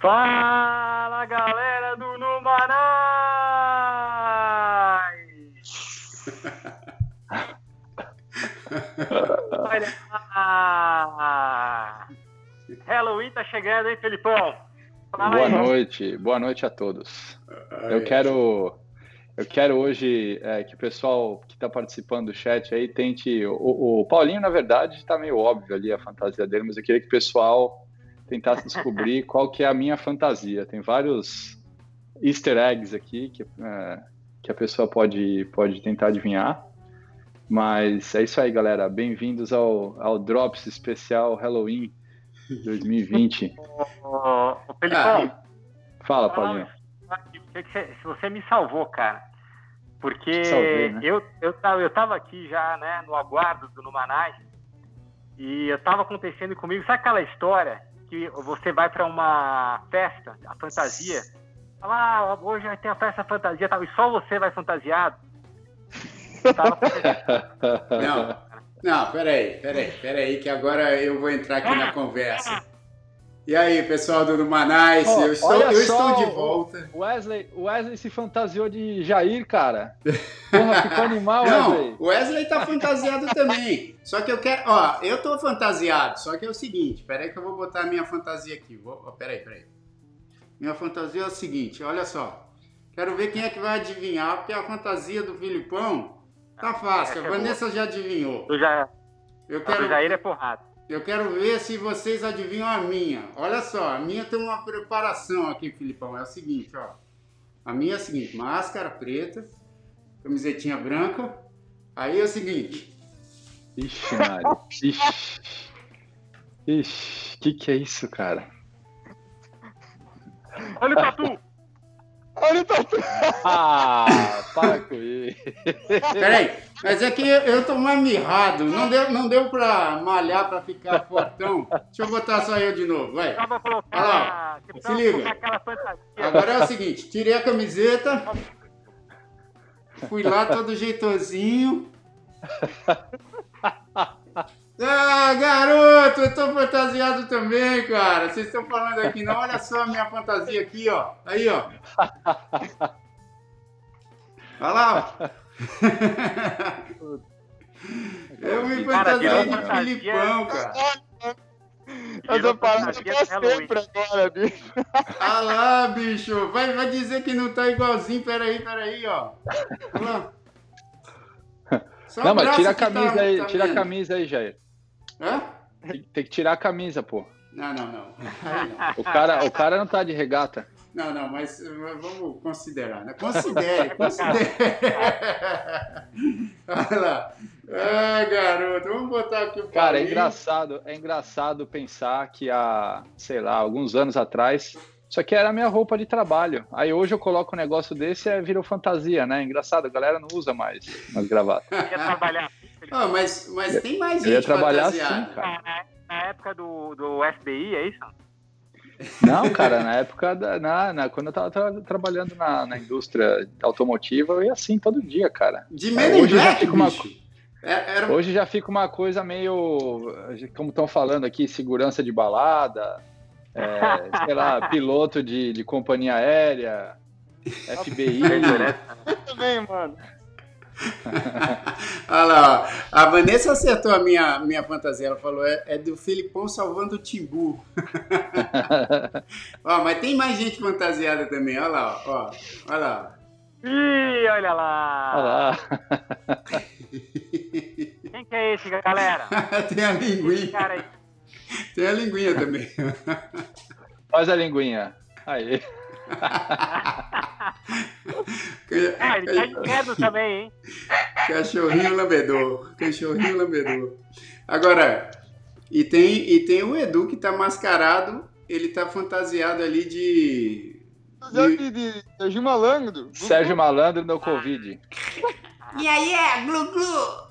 Fala galera do Numanais! Olha lá! Halloween tá chegando, hein, Felipão? Fala boa aí. noite, boa noite a todos. Eu quero, eu quero hoje é, que o pessoal que está participando do chat aí tente. O, o Paulinho, na verdade, está meio óbvio ali a fantasia dele, mas eu queria que o pessoal tentasse descobrir qual que é a minha fantasia. Tem vários easter eggs aqui que, é, que a pessoa pode, pode tentar adivinhar. Mas é isso aí, galera. Bem-vindos ao, ao Drops especial Halloween 2020. Ô, Felipão. Ah, fala, Paulinho. Se você me salvou, cara. Porque Salvei, né? eu, eu, eu tava aqui já, né, no aguardo do Numanais, e eu tava acontecendo comigo, sabe aquela história que você vai para uma festa, a fantasia, fala, ah, hoje vai ter a festa fantasia tal, e só você vai fantasiado. não, não, peraí, peraí, peraí, que agora eu vou entrar aqui na conversa. E aí, pessoal do Manais, oh, eu, estou, eu estou de volta. Wesley, Wesley se fantasiou de Jair, cara. Porra, ficou animal, Não, Wesley. O Wesley tá fantasiado também. Só que eu quero. Ó, eu tô fantasiado, só que é o seguinte: peraí que eu vou botar a minha fantasia aqui. Vou, ó, peraí, peraí. Minha fantasia é o seguinte: olha só. Quero ver quem é que vai adivinhar, porque a fantasia do Filipão tá fácil. A Vanessa já adivinhou. Eu já. Eu quero... O Jair é porrada. Eu quero ver se vocês adivinham a minha. Olha só, a minha tem uma preparação aqui, Filipão. É o seguinte, ó. A minha é a seguinte, máscara preta, camisetinha branca. Aí é o seguinte. Ixi, Mário. Ixi. Ixi, o que, que é isso, cara? Olha o tatu! Olha o tatu! Ah, para com isso. Peraí, mas é que eu tô mais mirrado. Não deu, não deu pra malhar pra ficar fortão. Deixa eu botar só eu de novo, vai. Olha lá, se liga. Agora é o seguinte, tirei a camiseta, fui lá todo jeitosinho. Ah, garoto, eu tô fantasiado também, cara. Vocês estão falando aqui, não? Olha só a minha fantasia aqui, ó. Aí, ó. Olha lá, ó. Eu me fantasiei de Filipão, cara. Essa parada pra sempre agora, bicho. Ah lá, bicho. Vai, vai dizer que não tá igualzinho. Peraí, peraí, ó. Olha lá. Só não, mas tira a camisa tá, aí, tá tira a camisa aí, Jair. Hã? Tem, tem, que tirar a camisa, pô. Não, não, não. não. O, cara, o cara não tá de regata. Não, não, mas vamos considerar, né? Considere, considere. Olha lá. Ah, garoto, vamos botar aqui o Cara, é engraçado, é engraçado pensar que há, sei lá, alguns anos atrás, isso aqui era a minha roupa de trabalho. Aí hoje eu coloco um negócio desse e virou fantasia, né? Engraçado, a galera não usa mais as gravatas. Ia trabalhar Oh, mas, mas tem mais gente eu ia trabalhar assim, cara. Na, na época do, do FBI, é isso? Não, cara, na época, da, na, na, quando eu tava tra trabalhando na, na, indústria automotiva, eu ia assim todo dia, cara. De já fica uma é, era... Hoje já fica uma coisa meio, como estão falando aqui, segurança de balada, é, sei lá, piloto de, de companhia aérea, FBI. Eu também, mano. Olha lá, ó. a Vanessa acertou a minha, minha fantasia. Ela falou: é, é do Filipão salvando o Timbu. ó, mas tem mais gente fantasiada também. Olha lá, ó. Olha lá. Ih, olha lá. Olha lá. Quem que é esse, galera? tem a linguinha. Tem a linguinha também. Faz a linguinha. Aí. Ah, ele tá de também, hein? Cachorrinho lambedor. Cachorrinho lambedor. Agora, e tem, e tem o Edu que tá mascarado, ele tá fantasiado ali de. De, de Sérgio Malandro. Sérgio Malandro no Covid. e aí é, glu glu!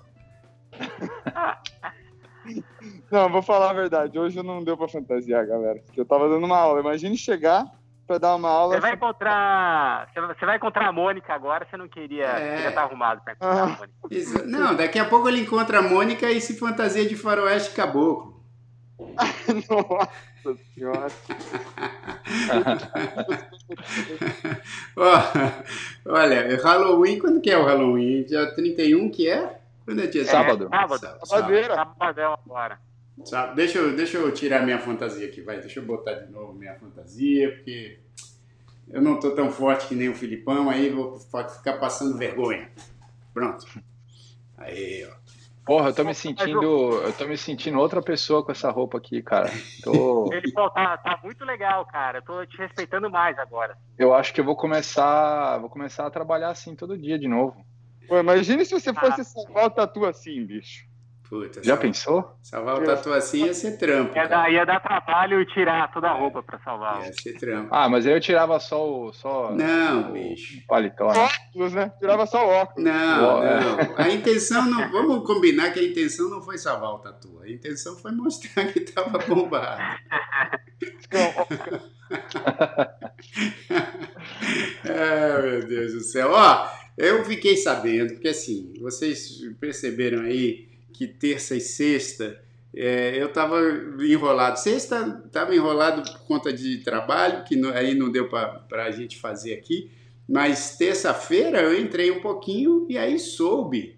Não, vou falar a verdade. Hoje não deu pra fantasiar, galera. Eu tava dando uma aula. Imagine chegar para dar uma aula. Você vai encontrar. Você vai encontrar a Mônica agora, você não queria. É. Queria estar arrumado para encontrar ah. a Mônica. Isso. Não, daqui a pouco ele encontra a Mônica e se fantasia de faroeste caboclo. Nossa senhora. olha, Halloween, quando que é o Halloween? Dia 31 que é? Quando é dia Sábado. Sábado. Sábado. Sábado agora. Deixa eu, deixa eu tirar minha fantasia aqui, vai. Deixa eu botar de novo minha fantasia, porque eu não tô tão forte que nem o Filipão, aí vou ficar passando vergonha. Pronto. Aí, ó. Porra, eu tô me sentindo. Eu tô me sentindo outra pessoa com essa roupa aqui, cara. Tô... Ele pô, tá, tá muito legal, cara. Eu tô te respeitando mais agora. Eu acho que eu vou começar. Vou começar a trabalhar assim todo dia de novo. Pô, imagine se você fosse ah. salvar o tatu assim, bicho. Puta, Já salvar, pensou? Salvar o tatu assim ia ser trampo. Ia dar, ia dar trabalho tirar toda a roupa pra salvar. Ia ser trampo. Ah, mas aí eu tirava só o. Só não, o, bicho. O paletó. Né? Óculos, né? Tirava só o óculos. Não, não. A intenção não. Vamos combinar que a intenção não foi salvar o tatu. A intenção foi mostrar que tava bombado. ah, meu Deus do céu. Ó, eu fiquei sabendo, porque assim, vocês perceberam aí que terça e sexta é, eu estava enrolado. Sexta estava enrolado por conta de trabalho, que não, aí não deu para a gente fazer aqui. Mas terça-feira eu entrei um pouquinho e aí soube,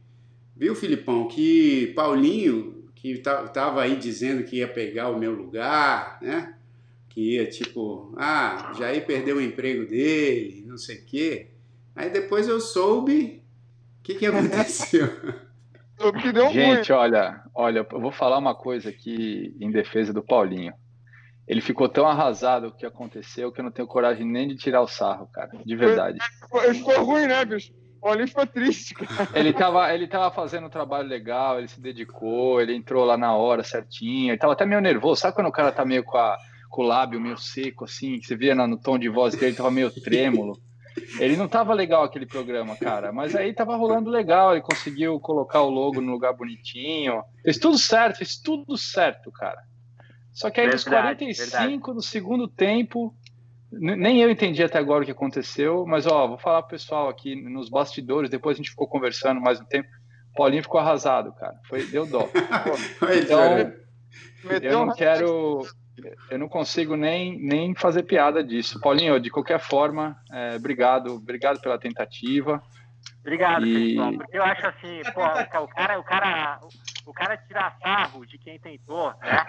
viu, Filipão, que Paulinho, que estava aí dizendo que ia pegar o meu lugar, né? Que ia tipo, ah, Jair perdeu o emprego dele, não sei o quê. Aí depois eu soube o que, que aconteceu. Gente, olha, olha, eu vou falar uma coisa aqui em defesa do Paulinho. Ele ficou tão arrasado o que aconteceu que eu não tenho coragem nem de tirar o sarro, cara. De verdade. Ele ficou ruim, né, bicho? O Paulinho ficou triste. Cara. Ele tava, ele tava fazendo um trabalho legal, ele se dedicou, ele entrou lá na hora certinho. Ele tava até meio nervoso. Sabe quando o cara tá meio com, a, com o lábio meio seco, assim? Você via no tom de voz dele, tava meio trêmulo. Ele não tava legal aquele programa, cara, mas aí tava rolando legal, ele conseguiu colocar o logo no lugar bonitinho. Fez tudo certo, fez tudo certo, cara. Só que aí verdade, nos 45 verdade. do segundo tempo, nem eu entendi até agora o que aconteceu, mas ó, vou falar pro pessoal aqui nos bastidores, depois a gente ficou conversando mais um tempo. Paulinho ficou arrasado, cara. Foi, deu dó. então, eu não quero eu não consigo nem, nem fazer piada disso. Paulinho, de qualquer forma, é, obrigado, obrigado pela tentativa. Obrigado, e... pessoal, porque eu acho assim, pô, o cara, o cara, o cara tirar sarro de quem tentou, né?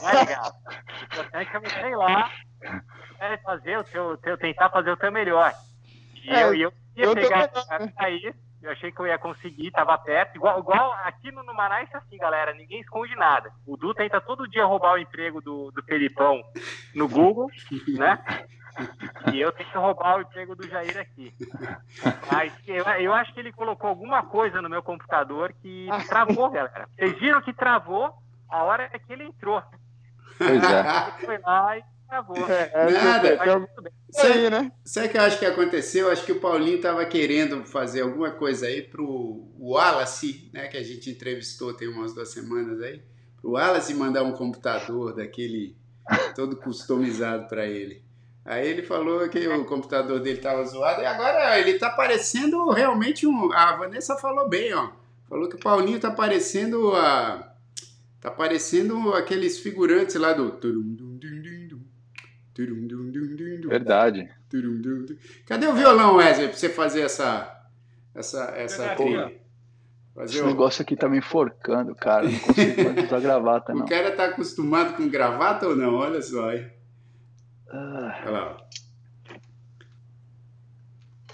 Não é legal. O importante é você ir lá, é fazer o teu, teu, tentar fazer o teu melhor. E é, eu, eu ia eu pegar também, aí, eu achei que eu ia conseguir, tava perto. Igual, igual aqui no Manaus é assim, galera, ninguém esconde nada. O Du tenta todo dia roubar o emprego do, do Felipão no Google, né? E eu tento roubar o emprego do Jair aqui. Mas eu, eu acho que ele colocou alguma coisa no meu computador que travou, galera. Vocês viram que travou a hora que ele entrou. Pois é. Ele foi lá e travou. É, é Nada. Sabe, né? sabe o que eu acho que aconteceu? Acho que o Paulinho estava querendo fazer alguma coisa aí pro Wallace, né? Que a gente entrevistou tem umas duas semanas aí. Pro Wallace mandar um computador daquele todo customizado para ele. Aí ele falou que o computador dele estava zoado e agora ele está parecendo realmente um. A Vanessa falou bem, ó. Falou que o Paulinho está parecendo a. Tá parecendo aqueles figurantes lá do. Verdade. Cadê o violão, Wesley, pra você fazer essa. essa, essa trilha? Fazer Esse o... negócio aqui tá me enforcando, cara. Não consigo mais usar gravata, não. O cara tá acostumado com gravata ou não? Olha só aí. Ah. Olha lá.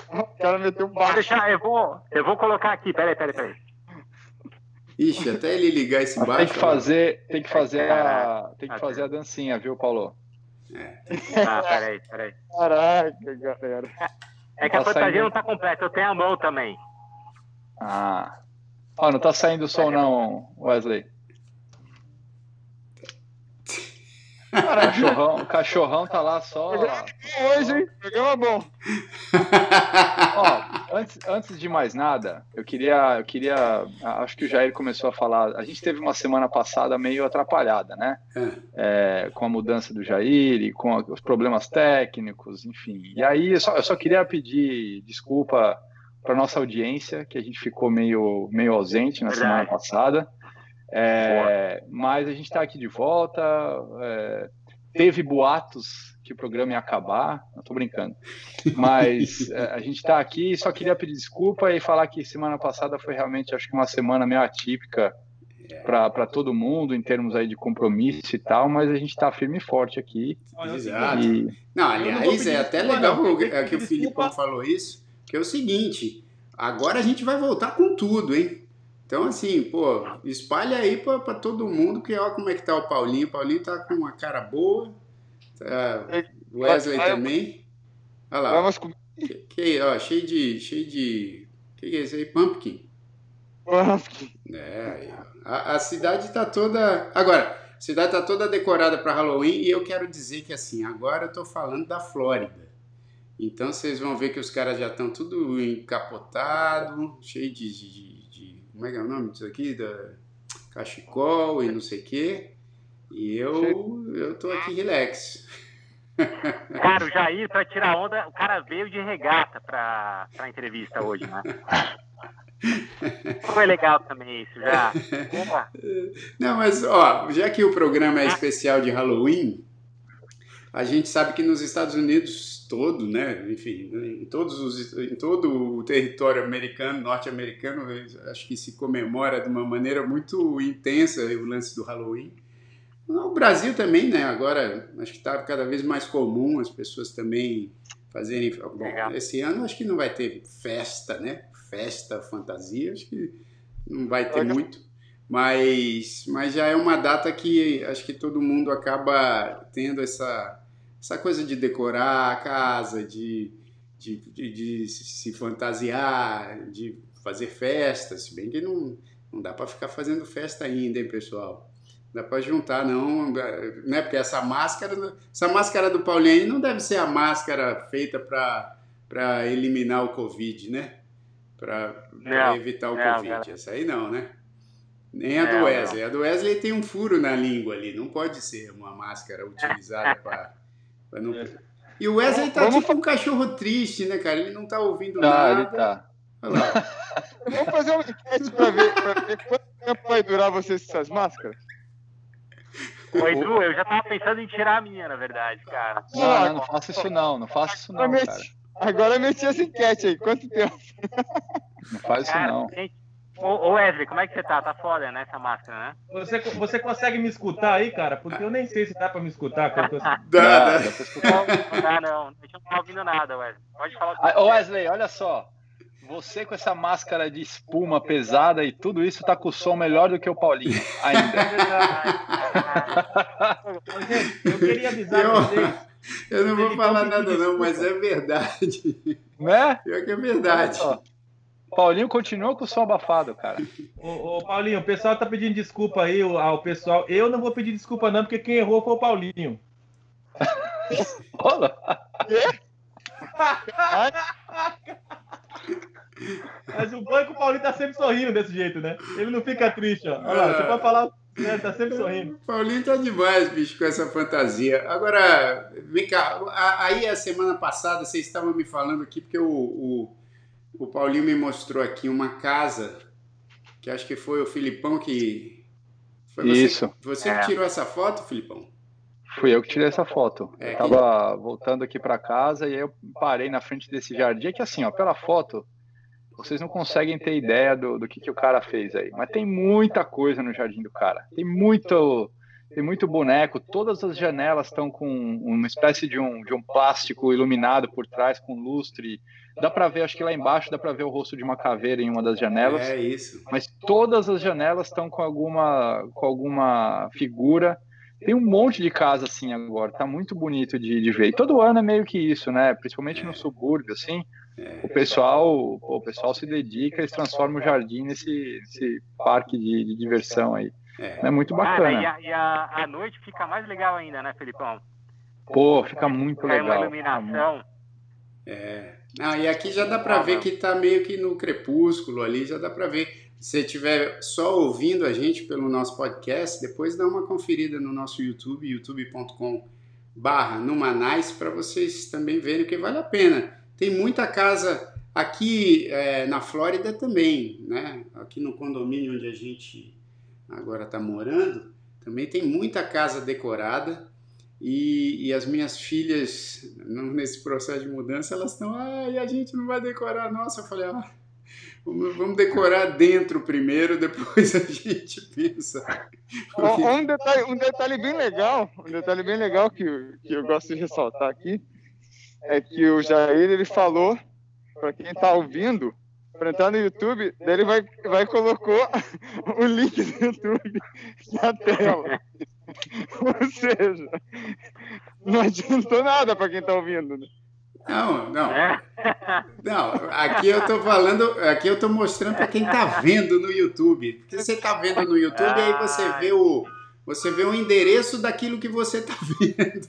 O cara meteu um baixo. Deixar, eu, vou, eu vou colocar aqui, peraí, peraí, peraí. Ixi, até ele ligar esse baixo. Tem que fazer, tem que fazer a, tem que fazer a dancinha, viu, Paulo? É. Ah, peraí, peraí. Caraca, galera. É que tá a fantasia saindo... não tá completa, eu tenho a mão também. Ah. Ó, oh, não tá saindo o som não, Wesley. Cachorrão, cachorrão tá lá só. Hoje, hein? Programa bom. Ó, antes, antes de mais nada, eu queria, eu queria. Acho que o Jair começou a falar. A gente teve uma semana passada meio atrapalhada, né? É, é com a mudança do Jair e com os problemas técnicos, enfim. E aí eu só, eu só queria pedir desculpa para nossa audiência, que a gente ficou meio, meio ausente na semana passada. É, mas a gente está aqui de volta. É, teve boatos que o programa ia acabar. Não tô brincando. Mas é, a gente está aqui e só queria pedir desculpa e falar que semana passada foi realmente, acho que uma semana meio atípica para todo mundo em termos aí de compromisso e tal, mas a gente está firme e forte aqui. Exato. E... Não, aliás, não é até legal não, que, que o Filipão falou isso, que é o seguinte, agora a gente vai voltar com tudo, hein? Então, assim, pô, espalha aí para todo mundo que olha como é que tá o Paulinho. O Paulinho tá com uma cara boa. Tá, Wesley também. Olha lá. Vamos com... que, que, ó, cheio de. Cheio de. O que, que é isso aí? Pumpkin. Pumpkin. É, a, a cidade tá toda. Agora, a cidade tá toda decorada para Halloween e eu quero dizer que, assim, agora eu tô falando da Flórida. Então vocês vão ver que os caras já estão tudo encapotado, cheio de, de como é que é o nome disso aqui? Da cachecol e não sei o quê. E eu, eu tô aqui relax. Cara, o Jair, pra tirar onda, o cara veio de regata pra, pra entrevista hoje, né? Foi legal também isso, já. Não, mas, ó, já que o programa é especial de Halloween, a gente sabe que nos Estados Unidos todo, né, enfim, em, todos os, em todo o território americano, norte-americano, acho que se comemora de uma maneira muito intensa o lance do Halloween. No Brasil também, né, agora acho que está cada vez mais comum as pessoas também fazerem... Bom, esse ano acho que não vai ter festa, né, festa, fantasia, acho que não vai ter muito. Mas, mas já é uma data que acho que todo mundo acaba tendo essa essa coisa de decorar a casa, de, de, de, de se fantasiar, de fazer festa, se bem que não, não dá para ficar fazendo festa ainda, hein, pessoal? Não dá para juntar, não, né? Porque essa máscara, essa máscara do Paulinho não deve ser a máscara feita para eliminar o Covid, né? Para evitar o não, Covid. Cara. Essa aí não, né? Nem a do Wesley. Não. A do Wesley tem um furo na língua ali. Não pode ser uma máscara utilizada para não... E o Wesley tá Vamos... tipo um cachorro triste, né, cara? Ele não tá ouvindo tá, nada. Ele tá. Vamos fazer uma enquete pra ver, pra ver quanto tempo vai durar vocês essas máscaras? Oi, Edu, eu já tava pensando em tirar a minha, na verdade, cara. Não, não, não faça isso não, não faça isso não, cara. Agora eu meti essa enquete aí, quanto tempo? Não faz isso não. Gente, Ô, Wesley, como é que você tá? Tá foda, né, essa máscara, né? Você, você consegue me escutar aí, cara? Porque eu nem sei se dá pra me escutar. Cara. Tô... Dá, dá. Não, dá não, a gente não tá ouvindo nada, Wesley. Pode falar o ah, Wesley, olha só. Você com essa máscara de espuma pesada e tudo isso tá com o som melhor do que o Paulinho, ainda. É gente, eu queria avisar eu, vocês. Eu não vou falar nada não, mas é verdade. Né? Pior que é verdade. Paulinho continua com o som abafado, cara. Ô, ô, Paulinho, o pessoal tá pedindo desculpa aí ao pessoal. Eu não vou pedir desculpa, não, porque quem errou foi o Paulinho. Olha. Mas o banco o Paulinho tá sempre sorrindo desse jeito, né? Ele não fica triste, ó. Olha lá, você pode falar. Né? Tá sempre sorrindo. Paulinho tá demais, bicho, com essa fantasia. Agora, vem cá, aí a semana passada vocês estavam me falando aqui, porque o, o o Paulinho me mostrou aqui uma casa que acho que foi o Filipão que. Foi você, Isso. Você é. que tirou essa foto, Filipão? Fui eu que tirei essa foto. É, eu tava que... voltando aqui para casa e aí eu parei na frente desse jardim. É que assim, ó, pela foto, vocês não conseguem ter ideia do, do que, que o cara fez aí. Mas tem muita coisa no jardim do cara. Tem muito tem muito boneco, todas as janelas estão com uma espécie de um, de um plástico iluminado por trás, com lustre. Dá para ver, acho que lá embaixo dá para ver o rosto de uma caveira em uma das janelas. É isso. Mas todas as janelas estão com alguma, com alguma figura. Tem um monte de casa assim agora, tá muito bonito de, de ver. E todo ano é meio que isso, né? Principalmente no subúrbio, assim. É. O pessoal, o pessoal se dedica e transforma o jardim nesse, nesse parque de, de diversão aí. É, é muito bacana. e, a, e a, a, noite fica mais legal ainda, né, Felipão? Pô, fica muito legal. É uma iluminação. É. Ah, e aqui já dá para ver que tá meio que no crepúsculo ali, já dá para ver. Se estiver só ouvindo a gente pelo nosso podcast, depois dá uma conferida no nosso YouTube, youtube.com barra Numanais, para vocês também verem que vale a pena. Tem muita casa aqui é, na Flórida também, né? Aqui no condomínio onde a gente agora está morando, também tem muita casa decorada. E, e as minhas filhas, nesse processo de mudança, elas estão, ah, e a gente não vai decorar. Nossa, eu falei, ah, vamos decorar dentro primeiro, depois a gente pensa. Um, detalhe, um detalhe bem legal, um detalhe bem legal que, que eu gosto de ressaltar aqui, é que o Jair, ele falou, para quem está ouvindo, para entrar no YouTube, ele vai, vai colocou o link do YouTube na tela. Ou seja, não adiantou nada para quem está ouvindo. Né? Não, não. É? Não, aqui eu tô falando, aqui eu tô mostrando para quem tá vendo no YouTube. Porque você tá vendo no YouTube, aí você vê o você vê o endereço daquilo que você tá vendo.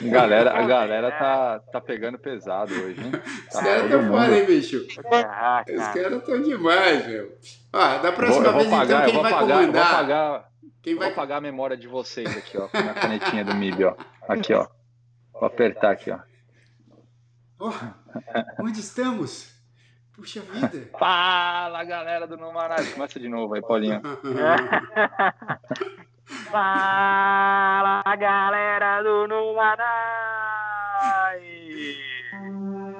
Galera, a galera tá, tá pegando pesado hoje, hein? Tá Os caras tão foda, hein, bicho? Ah, Os caras tão demais, meu. Ó, da próxima vou, vez, então, pagar, então, quem vai pagar, comandar? Vou pagar, quem vai... vou pagar a memória de vocês aqui, ó, com a canetinha do MIB, ó. Aqui, ó. Vou apertar aqui, ó. Oh, onde estamos? Puxa vida! Fala, galera do Numanais! Começa de novo aí, Paulinho. Fala, galera do Numanais!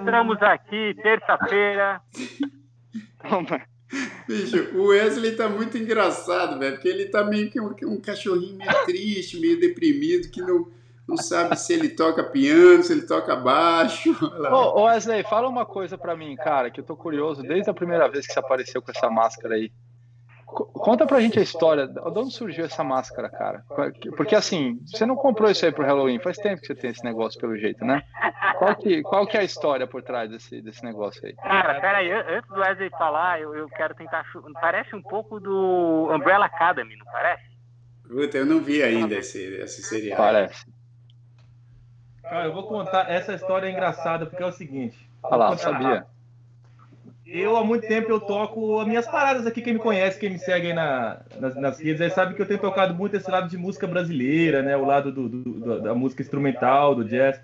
Estamos aqui, terça-feira. Bicho, o Wesley tá muito engraçado, velho, porque ele tá meio que um, um cachorrinho meio triste, meio deprimido, que não não sabe se ele toca piano, se ele toca baixo. Ô, Wesley, fala uma coisa para mim, cara, que eu tô curioso desde a primeira vez que você apareceu com essa máscara aí. Conta pra gente a história, de onde surgiu essa máscara, cara? Porque assim, você não comprou isso aí pro Halloween, faz tempo que você tem esse negócio pelo jeito, né? Qual que, qual que é a história por trás desse, desse negócio aí? Cara, peraí, antes do Wesley falar, eu, eu quero tentar. Parece um pouco do Umbrella Academy, não parece? Puta, eu não vi ainda esse, esse seriado. Parece. Cara, eu vou contar. Essa história é engraçada porque é o seguinte. Olha lá, sabia. Eu, há muito tempo, eu toco as minhas paradas aqui. Quem me conhece, quem me segue aí na, nas, nas redes, aí sabe que eu tenho tocado muito esse lado de música brasileira, né? O lado do, do, da música instrumental, do jazz.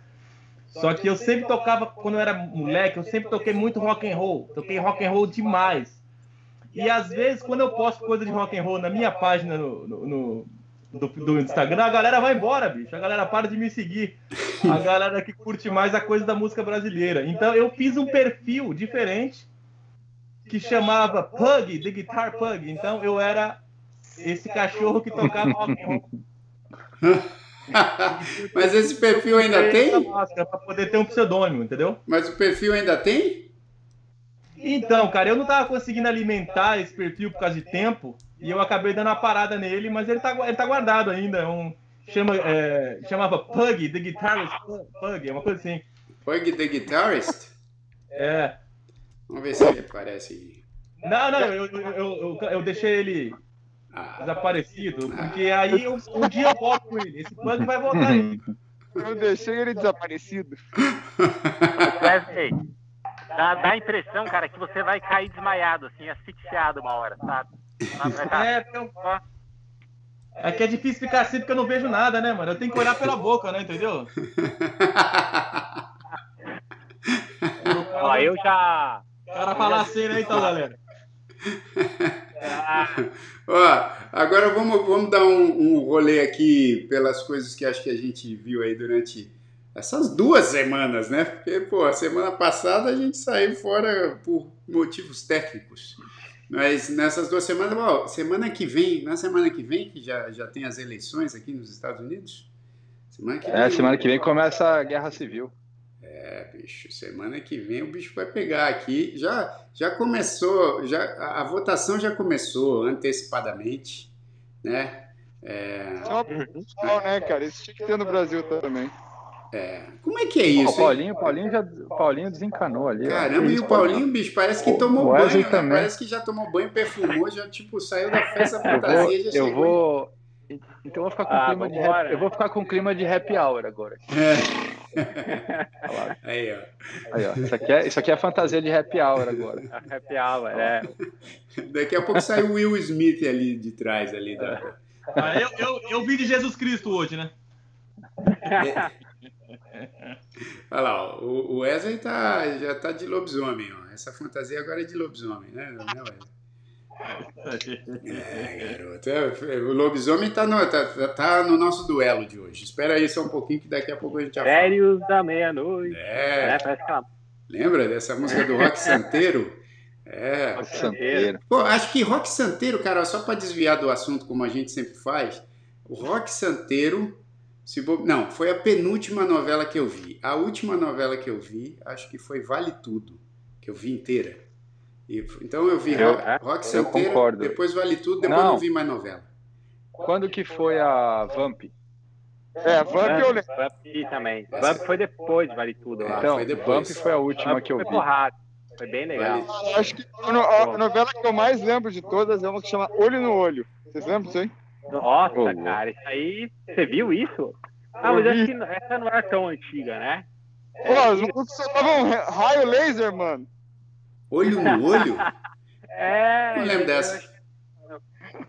Só que eu sempre tocava, quando eu era moleque, eu sempre toquei muito rock and roll. Toquei rock and roll demais. E às vezes, quando eu posto coisa de rock and roll na minha página no, no, do, do, Instagram, a galera vai embora, bicho. A galera para de me seguir. A galera que curte mais a coisa da música brasileira. Então eu fiz um perfil diferente que chamava Pug, The Guitar Pug. Então eu era esse cachorro que tocava rock and roll. Mas esse perfil ainda tem? Para poder ter um pseudônimo, entendeu? Mas o perfil ainda tem? Então, cara, eu não tava conseguindo alimentar esse perfil por causa de tempo. E eu acabei dando uma parada nele, mas ele tá, ele tá guardado ainda. É um, chama, é, chamava Pug, The Guitarist Pug, é uma coisa assim. Pug The Guitarist? É. Vamos ver se ele aparece. Não, não, eu, eu, eu, eu deixei ele ah. desaparecido, porque aí eu, um dia eu volto com ele. Esse Pug vai voltar aí. Eu deixei ele desaparecido. Wesley, dá, dá a impressão, cara, que você vai cair desmaiado, assim, asfixiado uma hora, sabe? É, é que é difícil ficar assim porque eu não vejo nada, né, mano? Eu tenho que olhar pela boca, né? Entendeu? Ó, eu já. O cara falar assim, né, então, galera? Ó, agora vamos, vamos dar um, um rolê aqui pelas coisas que acho que a gente viu aí durante essas duas semanas, né? Porque, pô, a semana passada a gente saiu fora por motivos técnicos. Mas nessas duas semanas, bom, semana que vem, na semana que vem, que já, já tem as eleições aqui nos Estados Unidos. Semana que é, vem, semana que vem começa a guerra civil. É, bicho, semana que vem o bicho vai pegar aqui. Já, já começou, já, a, a votação já começou antecipadamente, né? É... Só, só, né, cara? Isso tinha que ter no Brasil também. É. Como é que é isso? O Paulinho, Paulinho já, Paulinho desencanou ali. Caramba, e o Paulinho, bicho, parece que tomou o banho, né? Parece que já tomou banho, perfumou, já tipo saiu da festa fantasia, eu vou, já eu vou... Então eu vou ficar com ah, clima de happy, eu vou ficar com clima de happy hour agora. É. Aí, ó. Aí, ó. Isso aqui, é, isso aqui é fantasia de happy hour agora. happy hour, é. Daqui a pouco sai o Will Smith ali de trás ali. Da... Ah, eu, eu, eu vi de Jesus Cristo hoje, né? É. Olha lá, o Wesley tá, já tá de lobisomem, ó. Essa fantasia agora é de lobisomem, né? Não é, Wesley? É, garoto. É, o lobisomem tá no, tá, tá no nosso duelo de hoje. Espera aí só um pouquinho que daqui a pouco a gente já Férios da meia-noite. É. é ela... Lembra dessa música do Rock Santeiro? É. Rock Santeiro. Pô, acho que Rock Santeiro, cara, só para desviar do assunto como a gente sempre faz, o Rock Santeiro. Se bo... Não, foi a penúltima novela que eu vi. A última novela que eu vi, acho que foi Vale Tudo, que eu vi inteira. E, então eu vi eu, Rock, rock Santeiro, concordo. depois Vale Tudo, depois não. não vi mais novela. Quando que foi a Vamp? É, a Vamp eu lembro. Vamp também. Vamp foi depois de Vale Tudo. Lá. Então, Vamp foi a última Vamp que eu vi. Foi porrada. Foi bem legal. Acho que a novela que eu mais lembro de todas é uma que chama Olho no Olho. Vocês lembram disso aí? Nossa, oh, cara, isso aí. Você viu isso? Ah, mas acho que essa não era tão antiga, né? Pô, os malucos soltavam raio laser, mano. Olho no olho? é. Não lembro dessa.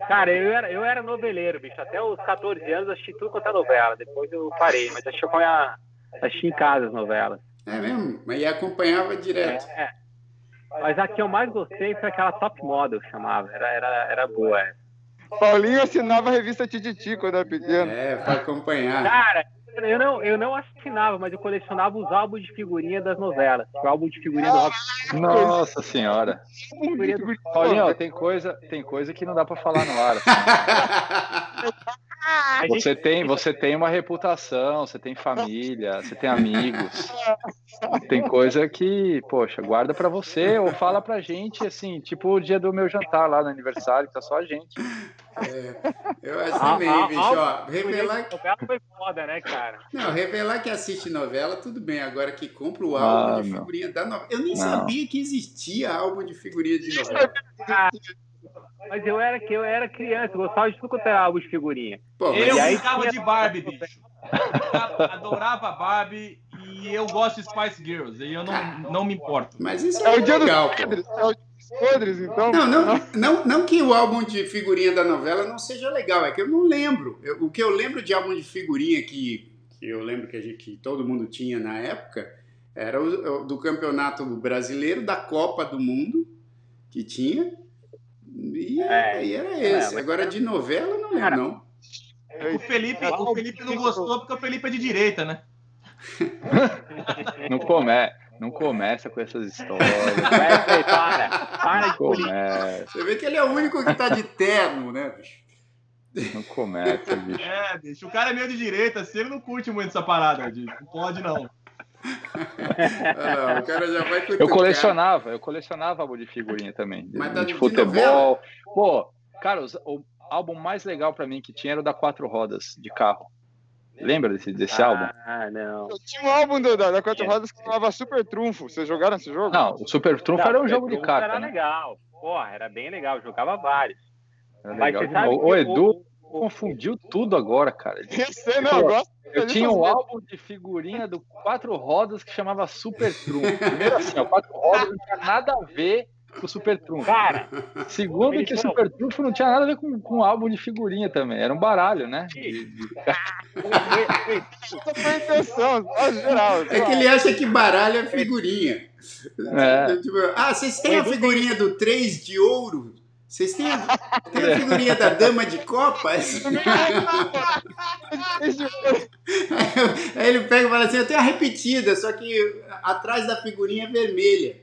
Cara, eu era, eu era noveleiro, bicho. Até os 14 anos assisti tudo quanto é novela. Depois eu parei, mas assisti, assisti em casa as novelas. É mesmo? Mas acompanhava direto. É, é. Mas a que eu mais gostei foi aquela Top Model, chamava. Era, era, era boa. É. Paulinho assinava a revista Tititi quando era pequeno. É, para acompanhar. Cara, eu não, eu não assinava, mas eu colecionava os álbuns de figurinha das novelas. O álbum de figurinha do rock. Nossa senhora. Paulinho, tem coisa, tem coisa que não dá para falar no ar. Você tem, você tem uma reputação, você tem família, você tem amigos. Tem coisa que, poxa, guarda para você ou fala pra gente, assim, tipo o dia do meu jantar lá no aniversário, que tá só a gente. É, eu acho também, ah, bicho, ó, revelar que... Novela foi foda, né, cara? Não, revelar que assiste novela, tudo bem, agora que compra o álbum ah, de figurinha não. da novela. Eu nem não. sabia que existia álbum de figurinha de novela. Ah, mas eu era, eu era criança, gostava de tudo quanto era álbum de figurinha. Pô, eu gostava de Barbie, bicho. Eu adorava Barbie e eu gosto de Spice Girls. E eu não, não me importo. Mas isso é, é o dia legal, do... É o podres, então. Não, não, não, não que o álbum de figurinha da novela não seja legal, é que eu não lembro. Eu, o que eu lembro de álbum de figurinha que, que eu lembro que, a gente, que todo mundo tinha na época era o, do campeonato brasileiro, da Copa do Mundo, que tinha, e, é, e era esse. Agora de novela não lembro, não. O Felipe, o Felipe não gostou porque o Felipe é de direita, né? não, come, não começa com essas histórias. Vai, para, para de começa. Você vê que ele é o único que tá de terno, né, bicho? Não começa, bicho. É, bicho, o cara é meio de direita, assim, ele não curte muito essa parada, bicho. Não pode, não. Ah, não, o cara já vai Eu colecionava, eu colecionava álbum de figurinha também. De, Mas de, de futebol. Pô, cara, o álbum mais legal para mim que tinha era o da quatro rodas de carro. Lembra desse, desse ah, álbum? Ah, não. Eu tinha um álbum do, da, da Quatro Rodas que chamava Super Trunfo. Vocês jogaram esse jogo? Não, o Super Trunfo não, era um jogo de carta. Era né? legal. Porra, era bem legal. Jogava vários. Era Mas legal. o, o Edu o, confundiu tudo agora, cara. Eu sei, não, eu gosto. Eu tinha um álbum de figurinha do Quatro Rodas que chamava Super Trunfo. Primeiro assim, ó, Quatro Rodas não tinha nada a ver o Super Trunfo. Cara, segundo que o Super Trunfo não tinha nada a ver com, com álbum de figurinha também. Era um baralho, né? Intenção, geral. É que ele acha que baralho é figurinha. É. Tipo, ah, vocês têm a figurinha do 3 de ouro? Vocês têm a, têm a figurinha da dama de copas? Aí ele pega e fala assim: Eu tenho a repetida, só que atrás da figurinha é vermelha.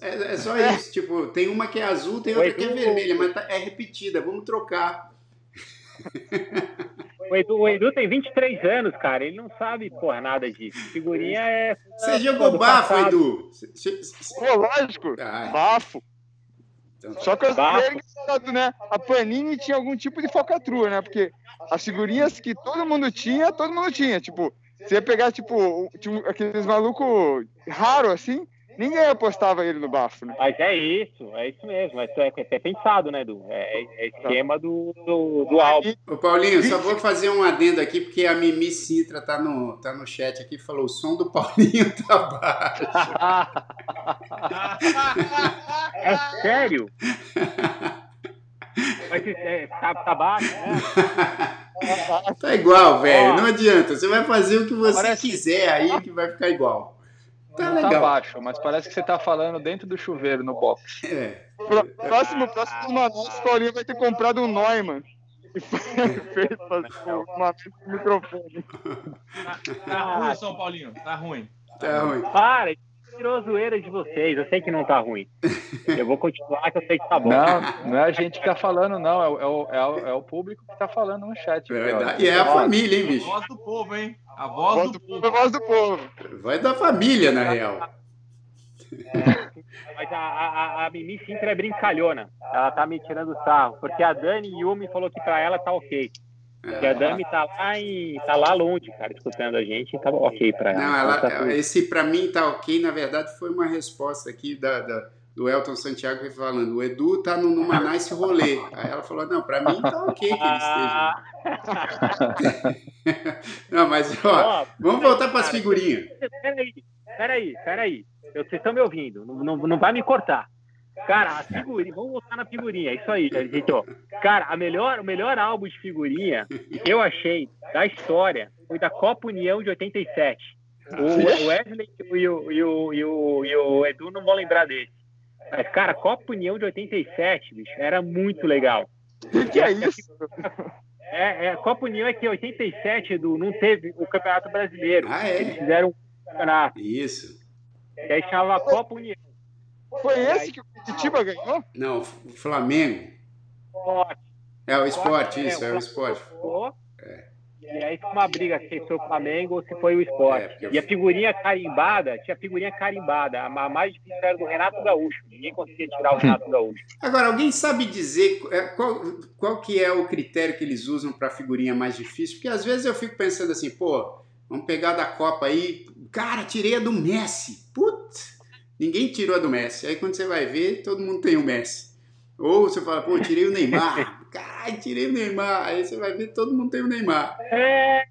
É, é só isso. Tipo, tem uma que é azul, tem outra que é vermelha, mas tá, é repetida. Vamos trocar. O Edu, o Edu tem 23 anos, cara. Ele não sabe, porra, nada disso. Figurinha é. Você jogou bafo, Edu? Pô, lógico. Ah, bafo. Então, Só que eu engraçado, né? A Panini tinha algum tipo de focatrua, né? Porque as figurinhas que todo mundo tinha, todo mundo tinha. Tipo, você ia pegar, tipo, aqueles malucos raros, assim, ninguém apostava ele no bafo, né? Mas é isso, é isso mesmo. É, é, é pensado, né, Edu? É, é esquema do, do, do álbum. Ô, Paulinho, só vou fazer um adendo aqui, porque a Mimi Sintra tá no, tá no chat aqui e falou: o som do Paulinho tá baixo. é sério? Mas é, tá, tá baixo, né? Tá igual, velho. Não adianta. Você vai fazer o que você Parece... quiser aí que vai ficar igual. Tá não tá legal. tá baixo, mas parece que você tá falando dentro do chuveiro no box. É. próximo, próximo Manaus, Paulinho vai ter comprado um Neumann. Feito uma microfone. Tá, tá ruim, São Paulinho. Tá ruim. Tá ruim. Para, tirou a zoeira de vocês. Eu sei que não tá ruim. Eu vou continuar, que eu sei que tá bom. Não, não é a gente que tá falando, não. É o, é o, é o público que tá falando no chat. Verdade. E é a família, hein, bicho? A voz do povo, hein? A voz, voz do, do, povo. A voz do povo. Vai da família, na real. É, mas a, a, a Mimi Sintra é brincalhona. Ela tá me tirando sarro. Porque a Dani Yumi falou que pra ela tá ok. Porque a Dami tá lá em, tá lá longe, cara, escutando a gente, tá ok para ela. Não, ela, tá esse para mim tá ok, na verdade foi uma resposta aqui da, da do Elton Santiago falando, o Edu tá no numa nice rolê. Aí ela falou, não, para mim tá ok que ele esteja. não, mas ó, vamos voltar para as figurinhas. Peraí, peraí, peraí. Vocês estão me ouvindo, não, não, não vai me cortar. Cara, a figurinha, vamos voltar na figurinha, é isso aí, gente. Ó. Cara, a melhor, o melhor álbum de figurinha que eu achei da história foi da Copa União de 87. O, Wesley e o, e, o, e, o, e o Edu não vão lembrar dele. Mas, cara, Copa União de 87, bicho, era muito legal. O que é isso? É, é, Copa União é que em 87, Edu, não teve o Campeonato Brasileiro. Ah, é? Eles fizeram um campeonato. Isso. E aí chamava Copa União. Foi esse que o Curitiba ganhou? Não, o Flamengo. Esporte. É o esporte, isso, é o esporte. É. E aí foi uma briga se foi o Flamengo ou se foi o esporte. É, e a figurinha carimbada, tinha figurinha carimbada. A mais difícil era do Renato Gaúcho. Ninguém conseguia tirar o Renato Gaúcho. Agora, alguém sabe dizer é, qual, qual que é o critério que eles usam para a figurinha mais difícil? Porque às vezes eu fico pensando assim, pô, vamos pegar da Copa aí. Cara, tirei a do Messi. Putz, Ninguém tirou a do Messi. Aí quando você vai ver, todo mundo tem o Messi. Ou você fala, pô, tirei o Neymar. Caralho, tirei o Neymar. Aí você vai ver, todo mundo tem o Neymar. É.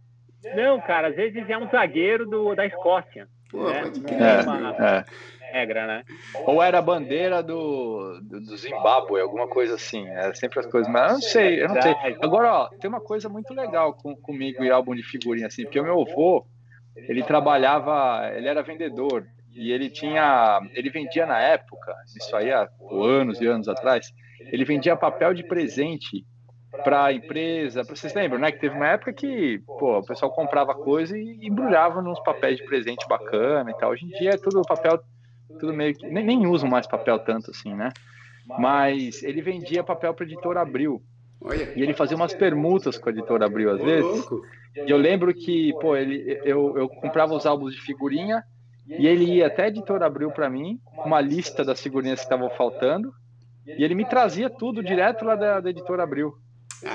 Não, cara, às vezes é um zagueiro do, da Escócia. Pô, né? pode crer. É, uma é. regra, né? Ou era a bandeira do, do, do Zimbábue, alguma coisa assim. É sempre as coisas, mas eu não sei, eu não sei. Agora, ó, tem uma coisa muito legal com, comigo e álbum de figurinha, assim, porque o meu avô, ele trabalhava, ele era vendedor e ele tinha, ele vendia na época, isso aí há anos e anos atrás, ele vendia papel de presente para a empresa. Vocês lembram, né? Que teve uma época que pô, o pessoal comprava coisa e embrulhava nos papéis de presente bacana e tal. Hoje em dia é tudo papel, tudo meio que. Nem, nem usam mais papel tanto assim, né? Mas ele vendia papel para a editora Abril. E ele fazia umas permutas com a editora Abril às vezes. E eu lembro que, pô, ele, eu, eu comprava os álbuns de figurinha e ele ia até a editora abriu para mim uma lista das figurinhas que estavam faltando. E ele me trazia tudo direto lá da, da editora Abril.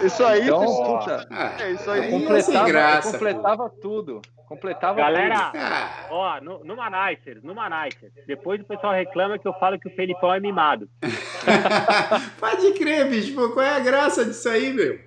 Isso aí, então, puta, é, isso aí. completava, graça, completava tudo. Completava Galera, tudo. ó, no, no Manicer, no Manicer, depois o pessoal reclama que eu falo que o Felipão é mimado. Pode crer, bicho. Pô, qual é a graça disso aí, meu?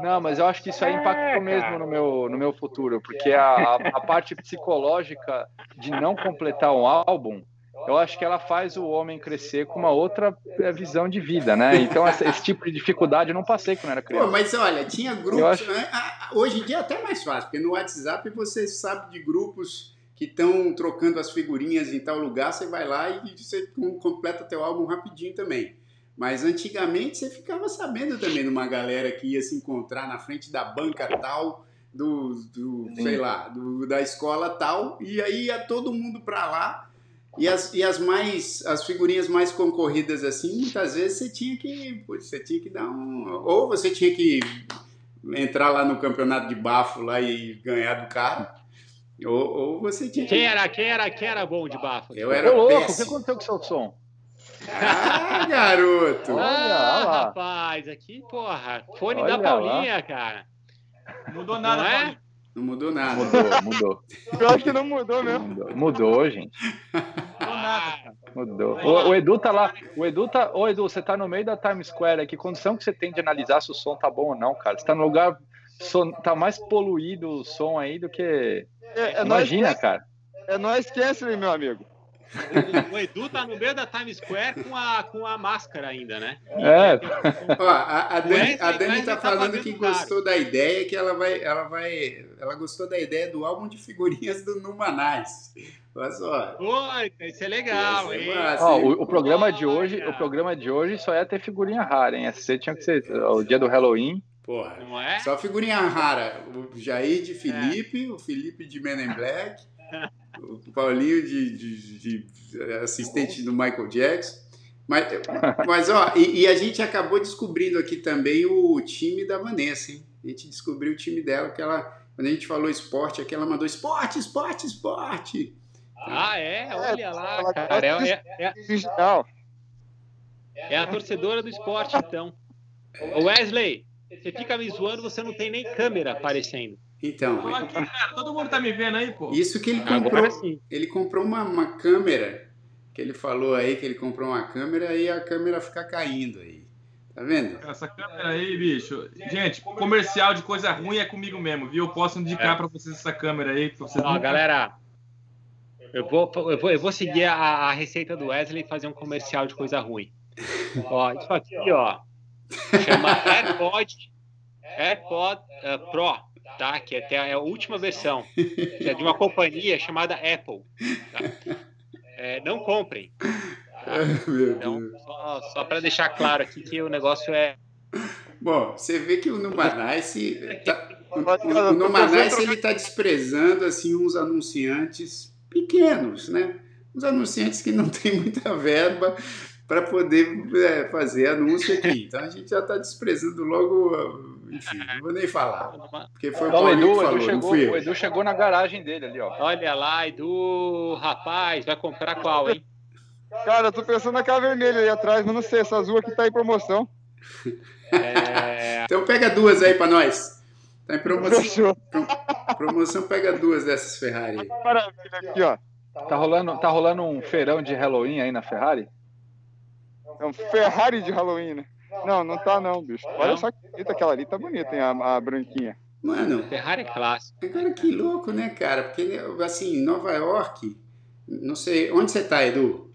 Não, mas eu acho que isso aí impactou é, mesmo no meu, no meu futuro, porque a, a parte psicológica de não completar um álbum, eu acho que ela faz o homem crescer com uma outra eh, visão de vida, né? Então, esse, esse tipo de dificuldade eu não passei quando era criança. Pô, mas olha, tinha grupos. Acho... Né? Hoje em dia é até mais fácil, porque no WhatsApp você sabe de grupos que estão trocando as figurinhas em tal lugar, você vai lá e você completa teu álbum rapidinho também. Mas antigamente você ficava sabendo também de uma galera que ia se encontrar na frente da banca tal, do, do sei lá, do, da escola tal, e aí ia todo mundo para lá. E as, e as mais as figurinhas mais concorridas assim, muitas vezes você tinha que você tinha que dar um ou você tinha que entrar lá no campeonato de bafo lá e ganhar do cara. Ou, ou você tinha quem que... era quem era quem era bom de bafo? Eu era Ô, louco, o que aconteceu com o seu som? Ah, garoto! Olha, ah, rapaz, aqui, porra, fone Olha da Paulinha, lá. cara. Não mudou nada, não é? Não mudou nada. Mudou, mudou. Eu acho que não mudou mesmo. Mudou, mudou gente. Mudou nada. Mudou. O, o, Edu tá lá. O Edu tá. Ô, Edu, você tá no meio da Times Square aqui. Condição que você tem de analisar se o som tá bom ou não, cara. Você tá no lugar. Son, tá mais poluído o som aí do que. É, é Imagina, cara. É nós esquece, meu amigo. O, o, Edu tá no meio da Times Square com a, com a máscara ainda, né? É. Ó, a, a Dani, a Dani tá, tá falando que gostou da ideia, que ela vai, ela vai. Ela gostou da ideia do álbum de figurinhas do Numanais. Olha só. Oi, isso é legal, hein? Ó, o, o, programa de hoje, o programa de hoje só ia ter figurinha rara, hein? Esse tinha que ser o dia do Halloween. Porra, não é? Só figurinha rara. O Jair de Felipe, é. o Felipe de Men in Black, o Paulinho de, de, de, assistente do Michael Jackson. Mas, mas ó, e, e, a gente acabou descobrindo aqui também o time da Vanessa, hein? A gente descobriu o time dela, que ela, quando a gente falou esporte aqui, ela mandou esporte, esporte, esporte. Ah, é? Olha lá, cara. É, é, é, é a torcedora do esporte, então. Wesley, você fica me zoando, você não tem nem câmera aparecendo. Então. Aqui, cara, todo mundo tá me vendo aí, pô. Isso que ele comprou. Ele comprou uma, uma câmera, que ele falou aí que ele comprou uma câmera e a câmera fica caindo aí. Tá vendo? Essa câmera aí, bicho. Gente, comercial de coisa ruim é comigo mesmo, viu? Eu posso indicar é. pra vocês essa câmera aí. Pra vocês Ó, nunca... galera, eu vou, eu vou, eu vou seguir a, a receita do Wesley e fazer um comercial de coisa ruim. ó, isso aqui, ó, chama AirPod, AirPod uh, Pro, tá? Que até é a última versão. é de uma companhia chamada Apple. Tá? É, não comprem. Tá? Então, só, só para deixar claro aqui que o negócio é. Bom, você vê que o Numanice, tá, o, o, o Numanice ele está desprezando assim uns anunciantes pequenos, né? Uns anunciantes que não têm muita verba para poder é, fazer anúncio aqui. Então a gente já está desprezando logo, enfim, não vou nem falar. Porque foi então, o Paulinho Edu, que falou, Edu chegou, O Edu chegou na garagem dele ali, ó. Olha lá, Edu, rapaz, vai comprar qual, hein? Cara, eu tô pensando naquela vermelha aí atrás, mas não sei, essa azul aqui tá em promoção. É... então pega duas aí para nós. Tá em promoção. promoção pega duas dessas Ferrari. Maravilha, aqui, ó. Tá rolando, tá rolando um feirão de Halloween aí na Ferrari? É um Ferrari de Halloween, né? Não, não tá não, bicho. Olha só que bonita aquela ali, tá bonita, hein, a, a branquinha. Mano, Ferrari é clássico. Agora que louco, né, cara? Porque, assim, Nova York, não sei, onde você tá, Edu?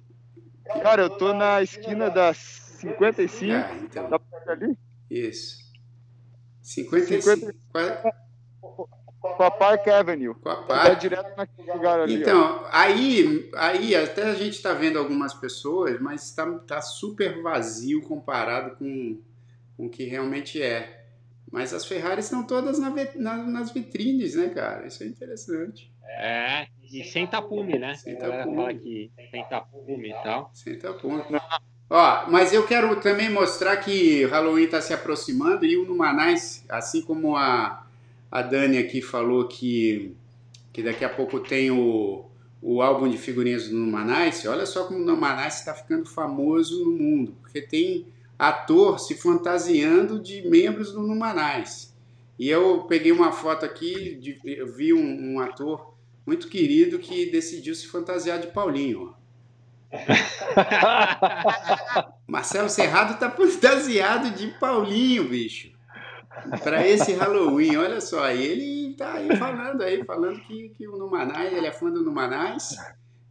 Cara, eu tô na esquina da 55, ah, então. da ali. Isso. 55. 50... Com a Park Avenue. Com a Park. É direto naquele lugar ali. Então, aí, aí até a gente está vendo algumas pessoas, mas está tá super vazio comparado com, com o que realmente é. Mas as Ferraris estão todas na, na, nas vitrines, né, cara? Isso é interessante. É, e sem tapume, né? Sem tapume. Fala que sem tapume e tal. Sem tapume. Ó, mas eu quero também mostrar que Halloween está se aproximando e o Numanais, assim como a, a Dani aqui falou que, que daqui a pouco tem o, o álbum de figurinhas do Numanais, olha só como o Numanais está ficando famoso no mundo, porque tem ator se fantasiando de membros do Numanais. E eu peguei uma foto aqui, de, eu vi um, um ator muito querido que decidiu se fantasiar de Paulinho. Marcelo Serrado tá fantasiado de Paulinho, bicho. Para esse Halloween, olha só, ele tá aí falando aí, falando que, que o Numanais, ele é fã do Numanais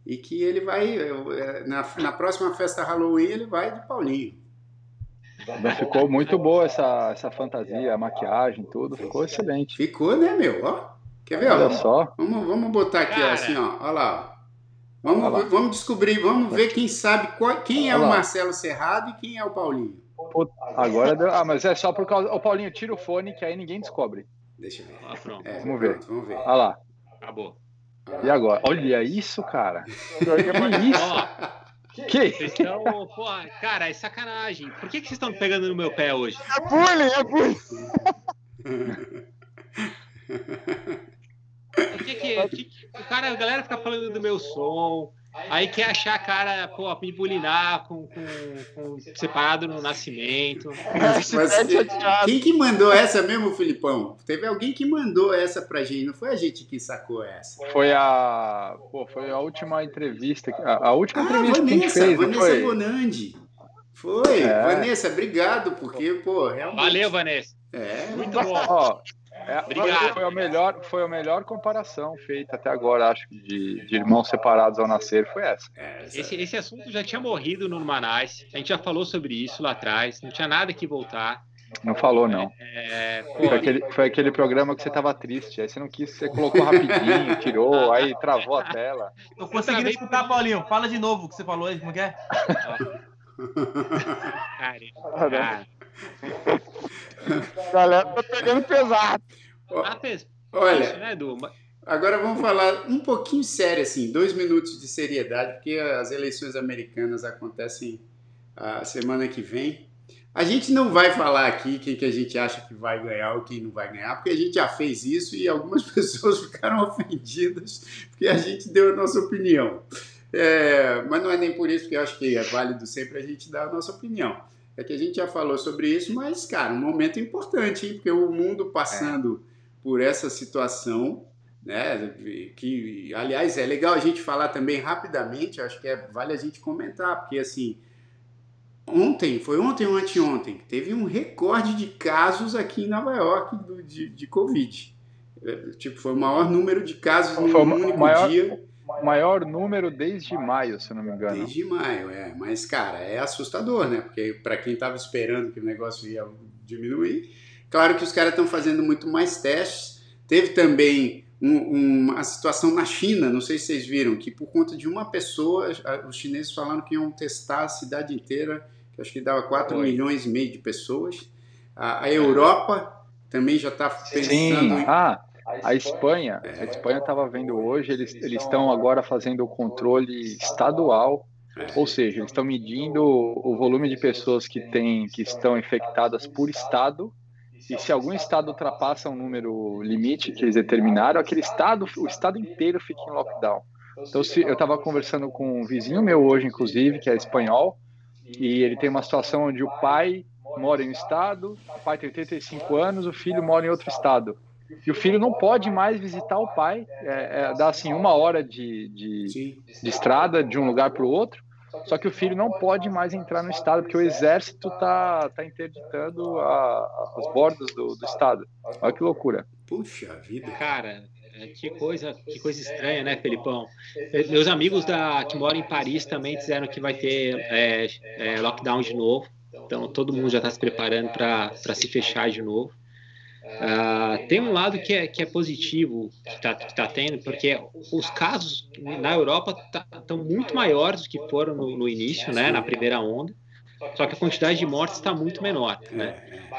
e que ele vai, é, na, na próxima festa Halloween, ele vai de Paulinho. Ficou muito boa essa, essa fantasia, a maquiagem, tudo, ficou excelente. Ficou, né, meu? Ó, quer ver? Olha ó, só. Vamos, vamos botar aqui, ó, assim, ó, olha lá, ó. Vamos, vamos descobrir, vamos ver quem sabe qual, quem é o Marcelo Serrado e quem é o Paulinho. Agora deu... Ah, mas é só por causa. O Paulinho, tira o fone que aí ninguém descobre. Deixa eu ver. Ah, pronto. É, vamos ver. Pronto, vamos ver. Olha lá. Acabou. E agora? Olha isso, cara. Que isso? Que? Então, porra, cara, é sacanagem. Por que, que vocês estão pegando no meu pé hoje? É bullying, é bullying. Por que, que, que, o cara, a galera fica falando do meu som, aí quer achar a cara, pô, me bulinar com, com, com, separado no nascimento. Mas, mas, quem que mandou essa mesmo, Filipão? Teve alguém que mandou essa pra gente, não foi a gente que sacou essa. Foi a, pô, foi a última entrevista, a, a última ah, entrevista Vanessa, que a gente fez, Vanessa foi? Bonandi. Foi, é. Vanessa, obrigado, porque, pô, realmente... Valeu, Vanessa. É. Muito bom. Ó, É, Obrigado. Foi a, melhor, foi a melhor comparação feita até agora, acho, de, de irmãos separados ao nascer, foi essa. É, esse, esse assunto já tinha morrido no Manais, a gente já falou sobre isso lá atrás, não tinha nada que voltar. Não falou, não. É, foi, aquele, foi aquele programa que você tava triste, aí você não quis, você colocou rapidinho, tirou, aí travou a tela. Tô conseguindo escutar, Paulinho. Fala de novo o que você falou aí, como que é? Cara, Galera tá pegando pesado. Tá Olha, né, agora vamos falar um pouquinho sério, assim, dois minutos de seriedade, porque as eleições americanas acontecem a semana que vem. A gente não vai falar aqui quem que a gente acha que vai ganhar ou quem não vai ganhar, porque a gente já fez isso e algumas pessoas ficaram ofendidas porque a gente deu a nossa opinião. É, mas não é nem por isso que eu acho que é válido sempre a gente dar a nossa opinião. É que a gente já falou sobre isso, mas, cara, um momento importante, hein? Porque o mundo passando é. por essa situação, né? Que, aliás, é legal a gente falar também rapidamente, acho que é, vale a gente comentar, porque assim ontem, foi ontem ou anteontem, teve um recorde de casos aqui em Nova York do, de, de Covid. É, tipo, foi o maior número de casos no único maior, dia. Maior número desde maio, se não me engano. Desde maio, é. Mas, cara, é assustador, né? Porque para quem estava esperando que o negócio ia diminuir, claro que os caras estão fazendo muito mais testes. Teve também um, uma situação na China, não sei se vocês viram, que por conta de uma pessoa, os chineses falaram que iam testar a cidade inteira que acho que dava 4 Oi. milhões e meio de pessoas. A, a Europa também já está pensando Sim. em... Ah, a Espanha, a Espanha estava vendo hoje, eles eles estão agora fazendo o controle estadual, ou seja, eles estão medindo o volume de pessoas que tem, que estão infectadas por estado. E se algum estado ultrapassa um número limite que eles determinaram, aquele estado, o estado inteiro fica em lockdown. Então, se eu estava conversando com um vizinho meu hoje, inclusive, que é espanhol, e ele tem uma situação onde o pai mora em um estado, o pai tem 85 anos, o filho mora em outro estado. E o filho não pode mais visitar o pai, é, é, dá assim uma hora de, de, de estrada de um lugar para o outro, só que o filho não pode mais entrar no estado, porque o exército está tá interditando a, as bordas do, do estado. Olha que loucura. Puxa vida. Cara, é, que coisa, que coisa estranha, né, Felipão? Meus amigos da, que moram em Paris também disseram que vai ter é, é, lockdown de novo. Então, todo mundo já está se preparando para se fechar de novo. Uh, tem um lado que é, que é positivo que está tá tendo, porque os casos na Europa estão tá, muito maiores do que foram no, no, início, né, na primeira onda. Só que a quantidade de mortes está muito menor, né?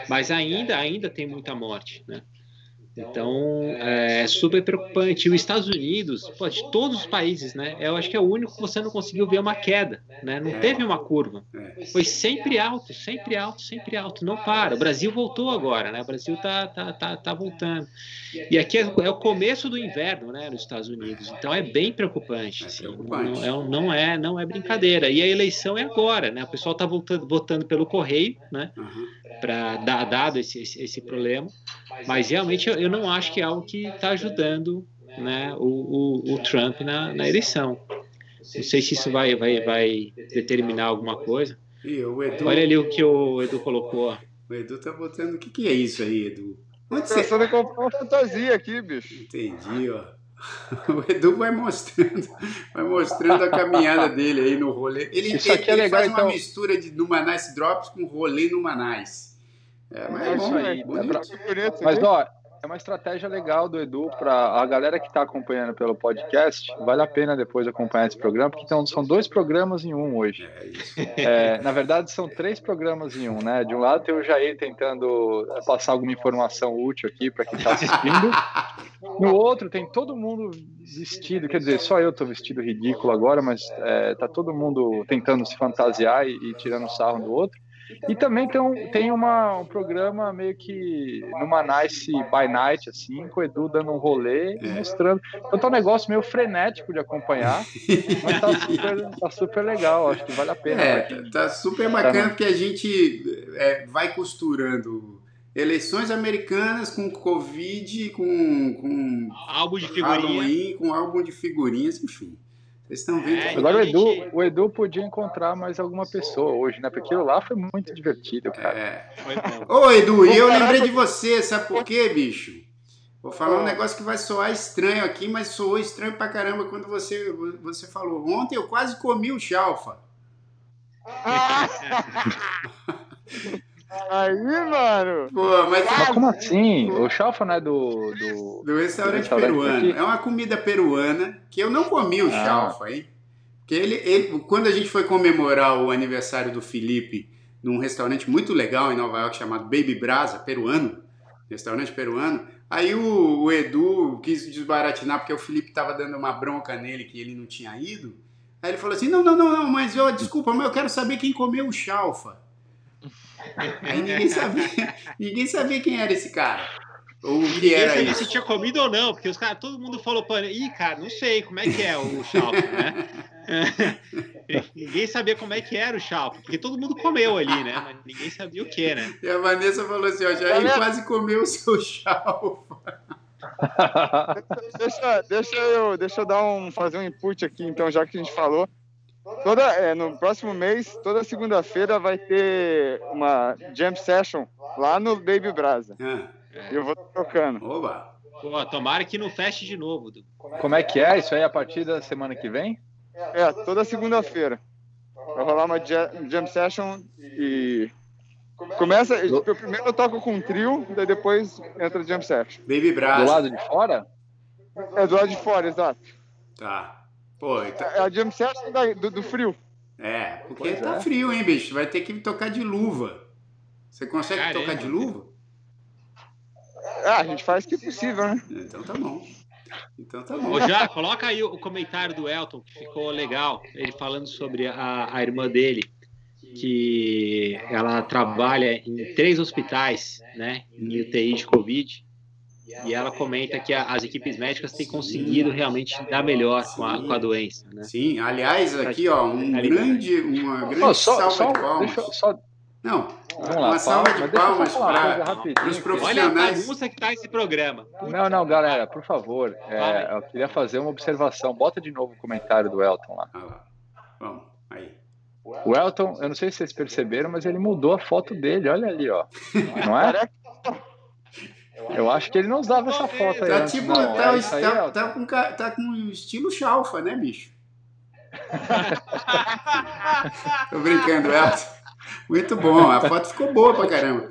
Mas ainda, ainda tem muita morte, né? Então, é super preocupante. E os Estados Unidos, pô, de todos os países, né? Eu acho que é o único que você não conseguiu ver uma queda, né? Não teve uma curva. Foi sempre alto, sempre alto, sempre alto. Não para. O Brasil voltou agora, né? O Brasil tá, tá, tá, tá voltando. E aqui é, é o começo do inverno, né? Nos Estados Unidos. Então, é bem preocupante. Assim. Não, é, não, é, não é brincadeira. E a eleição é agora, né? O pessoal tá votando, votando pelo correio, né? Para dar dado esse, esse, esse problema. Mas realmente eu, eu não acho que é algo que está ajudando né, o, o, o Trump na, na, eleição. Não sei se isso vai, vai, vai determinar alguma coisa. Edu, Olha ali o que o Edu colocou. O Edu tá botando. O que, que é isso aí, Edu? Onde você... Pensando em comprar uma fantasia aqui, bicho. Entendi, ó. O Edu vai mostrando, vai mostrando a caminhada dele aí no rolê. Ele, Isso aqui é ele, é legal, faz então... uma mistura de Numanais Drops com rolê Numanais. É, mas é, é bom, aí. É pra... Mas, ó, é uma estratégia legal do Edu para a galera que está acompanhando pelo podcast. Vale a pena depois acompanhar esse programa, porque então, são dois programas em um hoje. É, na verdade, são três programas em um, né? De um lado tem o Jair tentando passar alguma informação útil aqui para quem está assistindo. No outro tem todo mundo vestido, quer dizer, só eu estou vestido ridículo agora, mas é, tá todo mundo tentando se fantasiar e, e tirando sarro do outro. E também tem, um, tem uma, um programa meio que numa nice by night, assim, com o Edu dando um rolê e é. mostrando. Então tá um negócio meio frenético de acompanhar, mas tá super, tá super legal, acho que vale a pena. É, tá super bacana tá porque a gente é, vai costurando eleições americanas com Covid, com, com álbum de figurinha. Halloween, com álbum de figurinhas, enfim. Estão vendo. É, Agora o Edu, o Edu podia encontrar mais alguma pessoa hoje, né? Porque aquilo lá foi muito divertido, cara. É. Ô, Edu, e eu lembrei de você, sabe por quê, bicho? Vou falar um negócio que vai soar estranho aqui, mas soou estranho pra caramba quando você, você falou. Ontem eu quase comi o chalfa. Aí, mano. Pô, mas, mas como assim? O chalfa não é do. Do, do restaurante, do restaurante peruano. Aqui? É uma comida peruana que eu não comi o ah. chalfa, hein? Porque ele, ele, quando a gente foi comemorar o aniversário do Felipe num restaurante muito legal em Nova York chamado Baby Brasa, peruano, restaurante peruano, aí o, o Edu quis desbaratinar porque o Felipe estava dando uma bronca nele que ele não tinha ido. Aí ele falou assim: não, não, não, não, mas eu, desculpa, mas eu quero saber quem comeu o chalfa. Aí ninguém sabia, ninguém sabia quem era esse cara. Ou o que era sabia isso. se tinha comido ou não, porque os caras, todo mundo falou para ih, cara, não sei como é que é o chalfa, né? ninguém sabia como é que era o chalfa, porque todo mundo comeu ali, né? Mas ninguém sabia o que, né? E a Vanessa falou assim, ó, Jair quase comeu o seu chalfa. deixa, deixa, eu, deixa eu dar um, fazer um input aqui, então, já que a gente falou. Toda, é, no próximo mês, toda segunda-feira vai ter uma jam session lá no Baby Brasa. É. Eu vou tocando. Oba! Pô, tomara que não feche de novo. Como é que é? Isso aí a partir da semana que vem? É, toda segunda-feira. Vai rolar uma jam session e Começa. Primeiro eu toco com um trio, daí depois entra jam session. Baby Brasa. Do lado de fora? É, do lado de fora, exato. Tá. Pô, então... É a jam session do, do frio. É, porque pois tá é. frio, hein, bicho? Vai ter que tocar de luva. Você consegue Caramba. tocar de luva? Ah, a gente faz o que é possível, né? Então tá bom. Então tá bom. Ô, já, coloca aí o comentário do Elton, que ficou legal. Ele falando sobre a, a irmã dele, que ela trabalha em três hospitais, né, em UTI de Covid. E ela comenta que a, as equipes médicas têm conseguido realmente dar melhor com a, com a doença. Né? Sim, aliás, aqui, ó, um grande, uma grande oh, só, salva só, de palmas. Deixa, só... Não, Vamos uma lá, salva de palmas para os profissionais. Olha a bagunça que está esse programa. Não, não, galera, por favor, é, eu queria fazer uma observação. Bota de novo o comentário do Elton lá. Ah lá. Vamos, aí. O Elton, eu não sei se vocês perceberam, mas ele mudou a foto dele, olha ali, ó. Não é? Eu acho que ele não usava essa foto aí. Tá antes, tipo, não. Tá, é tá, aí, tá, com, tá com estilo chalfa, né, bicho? Tô brincando, Elton. Muito bom, a foto ficou boa pra caramba.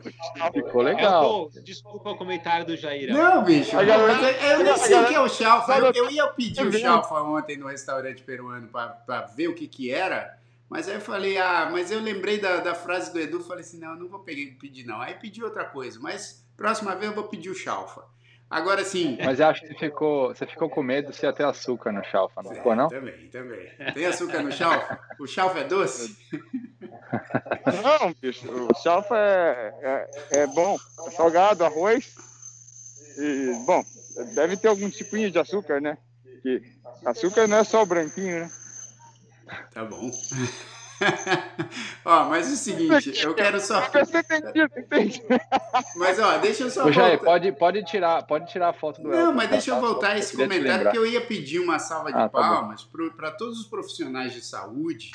Ficou legal. desculpa o comentário do Jair. Não, bicho, eu, eu nem sei o que é o chalfa. Eu, eu ia pedir o chalfa ontem no restaurante peruano pra, pra ver o que que era. Mas aí eu falei, ah, mas eu lembrei da, da frase do Edu, falei assim, não, não vou pedir não. Aí pedi outra coisa, mas próxima vez eu vou pedir o chalfa. Agora sim. Mas eu acho que você ficou, você ficou com medo se ia ter açúcar no chalfa, não é, ficou, não? Também, também. Tem açúcar no chalfa? O chalfa é doce? Não, bicho, o chalfa é, é, é bom. É salgado, arroz. E, bom, deve ter algum tipinho de açúcar, né? Que açúcar não é só o branquinho, né? Tá bom. Ó, mas é o seguinte, eu quero só. mas ó, deixa eu só. Ô, Jair, pode, pode, tirar, pode tirar a foto do Não, Elton, mas deixa eu voltar a esse comentário, porque eu ia pedir uma salva de ah, tá palmas tá para todos os profissionais de saúde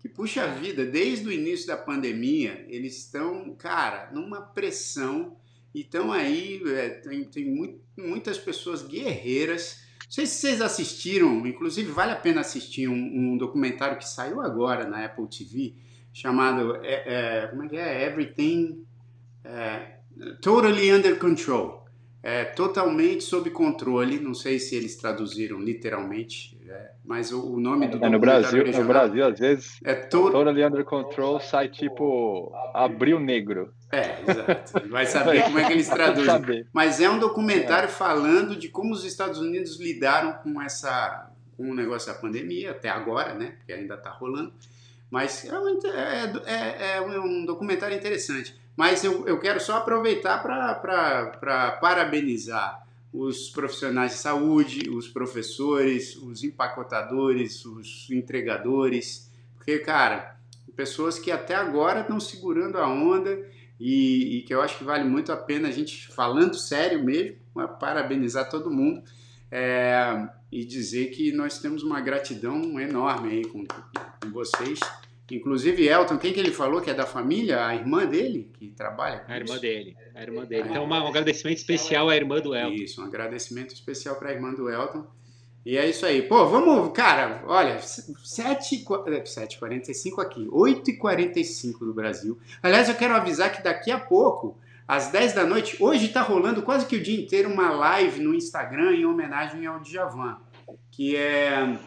que, puxa vida, desde o início da pandemia, eles estão, cara, numa pressão e estão aí, é, tem, tem muito, muitas pessoas guerreiras sei se vocês assistiram, inclusive vale a pena assistir um, um documentário que saiu agora na Apple TV, chamado é, é, como é que é? Everything é, Totally Under Control. É, totalmente sob controle. Não sei se eles traduziram literalmente, é, mas o, o, nome do é, no Brasil, no Brasil às vezes é to... Totally Under Control sai tipo Abril Negro. É, exato. Vai saber como é que eles traduzem. Mas é um documentário falando de como os Estados Unidos lidaram com essa com o negócio da pandemia até agora, né? Porque ainda está rolando. Mas é um, é, é, é um documentário interessante. Mas eu, eu quero só aproveitar para parabenizar os profissionais de saúde, os professores, os empacotadores, os entregadores, porque, cara, pessoas que até agora estão segurando a onda e, e, que eu acho que vale muito a pena a gente, falando sério mesmo, parabenizar todo mundo. é, e dizer que nós temos uma gratidão enorme aí com, com vocês. Inclusive, Elton, quem que ele falou que é da família? A irmã dele que trabalha com A irmã isso? dele, a irmã dele. Então, uma, um agradecimento especial à irmã do Elton. Isso, um agradecimento especial para a irmã do Elton. E é isso aí. Pô, vamos, cara, olha, 7h45 é, aqui, 8h45 do Brasil. Aliás, eu quero avisar que daqui a pouco, às 10 da noite, hoje está rolando quase que o dia inteiro uma live no Instagram em homenagem ao Djavan, que é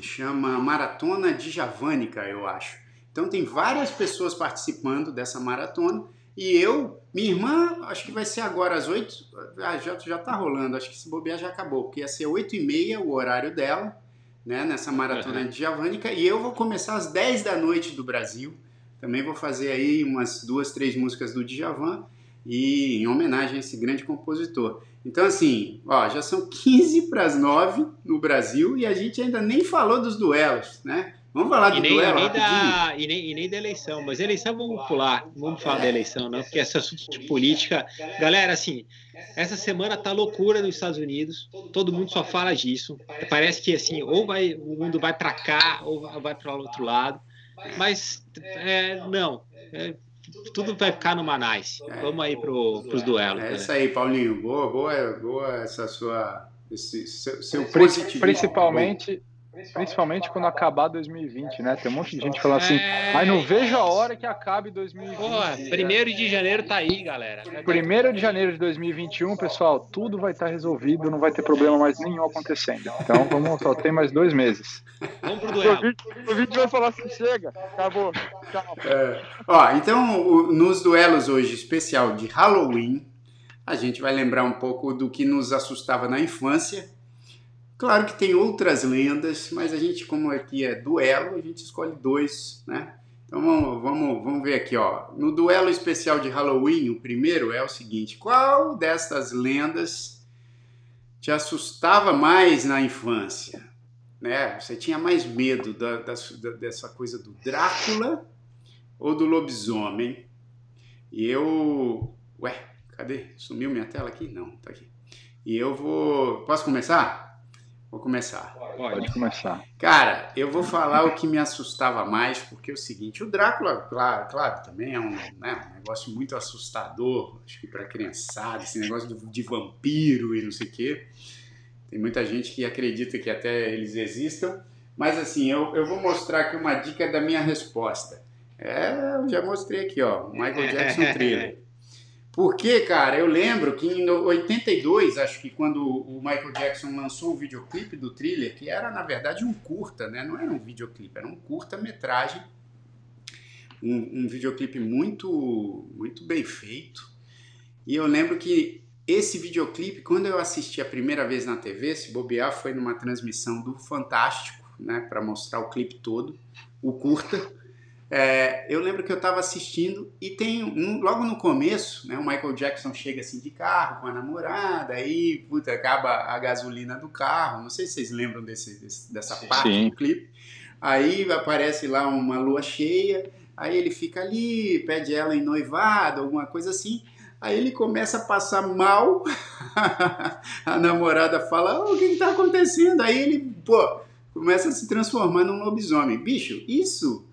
chama Maratona Djavânica, eu acho. Então tem várias pessoas participando dessa maratona e eu, minha irmã, acho que vai ser agora às 8. Ah, já, já tá rolando, acho que se bobear já acabou, porque ia ser 8 e meia o horário dela, né, nessa maratona uhum. de Javânica, e eu vou começar às 10 da noite do Brasil. Também vou fazer aí umas duas, três músicas do Djavan e em homenagem a esse grande compositor. Então, assim, ó, já são 15 para as 9 no Brasil e a gente ainda nem falou dos duelos, né? Vamos falar do nem, duelo e nem, da, e, nem, e nem da eleição, mas eleição vamos pular, vamos falar da eleição, não, porque essa assunto de política. Galera, assim, essa semana tá loucura nos Estados Unidos, todo mundo só fala disso. Parece que assim, ou vai, o mundo vai para cá, ou vai para o outro lado. Mas é, não, é, tudo vai ficar no Manais. Vamos aí pro, pros duelos. É isso aí, Paulinho. Boa, boa, boa essa sua. Esse seu, seu Principalmente, Principalmente quando acabar 2020, né? Tem um monte de gente falando assim, é... ai, não vejo a hora que acabe 2020. Porra, primeiro de janeiro tá aí, galera. Primeiro de janeiro de 2021, pessoal, tudo vai estar tá resolvido, não vai ter problema mais nenhum acontecendo. Então, vamos, só tem mais dois meses. Vamos pro duelo. O vídeo vai falar assim, chega, acabou, tchau. É, ó, então, nos duelos hoje especial de Halloween, a gente vai lembrar um pouco do que nos assustava na infância, Claro que tem outras lendas, mas a gente, como aqui é duelo, a gente escolhe dois, né? Então vamos, vamos, vamos ver aqui, ó. No duelo especial de Halloween, o primeiro é o seguinte: qual destas lendas te assustava mais na infância? Né? Você tinha mais medo da, da, dessa coisa do Drácula ou do lobisomem? E eu. Ué, cadê? Sumiu minha tela aqui? Não, tá aqui. E eu vou. Posso começar? Vou começar. Pode. Pode começar. Cara, eu vou falar o que me assustava mais, porque é o seguinte: o Drácula, claro, claro também é um, né, um negócio muito assustador, acho que para criançada, esse negócio de vampiro e não sei o quê. Tem muita gente que acredita que até eles existam, mas assim, eu, eu vou mostrar aqui uma dica da minha resposta. É, eu já mostrei aqui, ó, Michael Jackson Thriller. Porque, cara, eu lembro que em 82, acho que quando o Michael Jackson lançou o videoclipe do thriller, que era na verdade um curta, né? Não era um videoclipe, era um curta-metragem. Um, um videoclipe muito, muito bem feito. E eu lembro que esse videoclipe, quando eu assisti a primeira vez na TV, se bobear, foi numa transmissão do Fantástico, né? Para mostrar o clipe todo, o curta. É, eu lembro que eu estava assistindo e tem um, logo no começo, né, o Michael Jackson chega assim de carro com a namorada, aí puta, acaba a gasolina do carro. Não sei se vocês lembram desse, desse dessa parte Sim. do clipe. Aí aparece lá uma lua cheia, aí ele fica ali, pede ela em noivado, alguma coisa assim. Aí ele começa a passar mal. a namorada fala: oh, O que está acontecendo? Aí ele, pô, começa a se transformar num lobisomem. Bicho, isso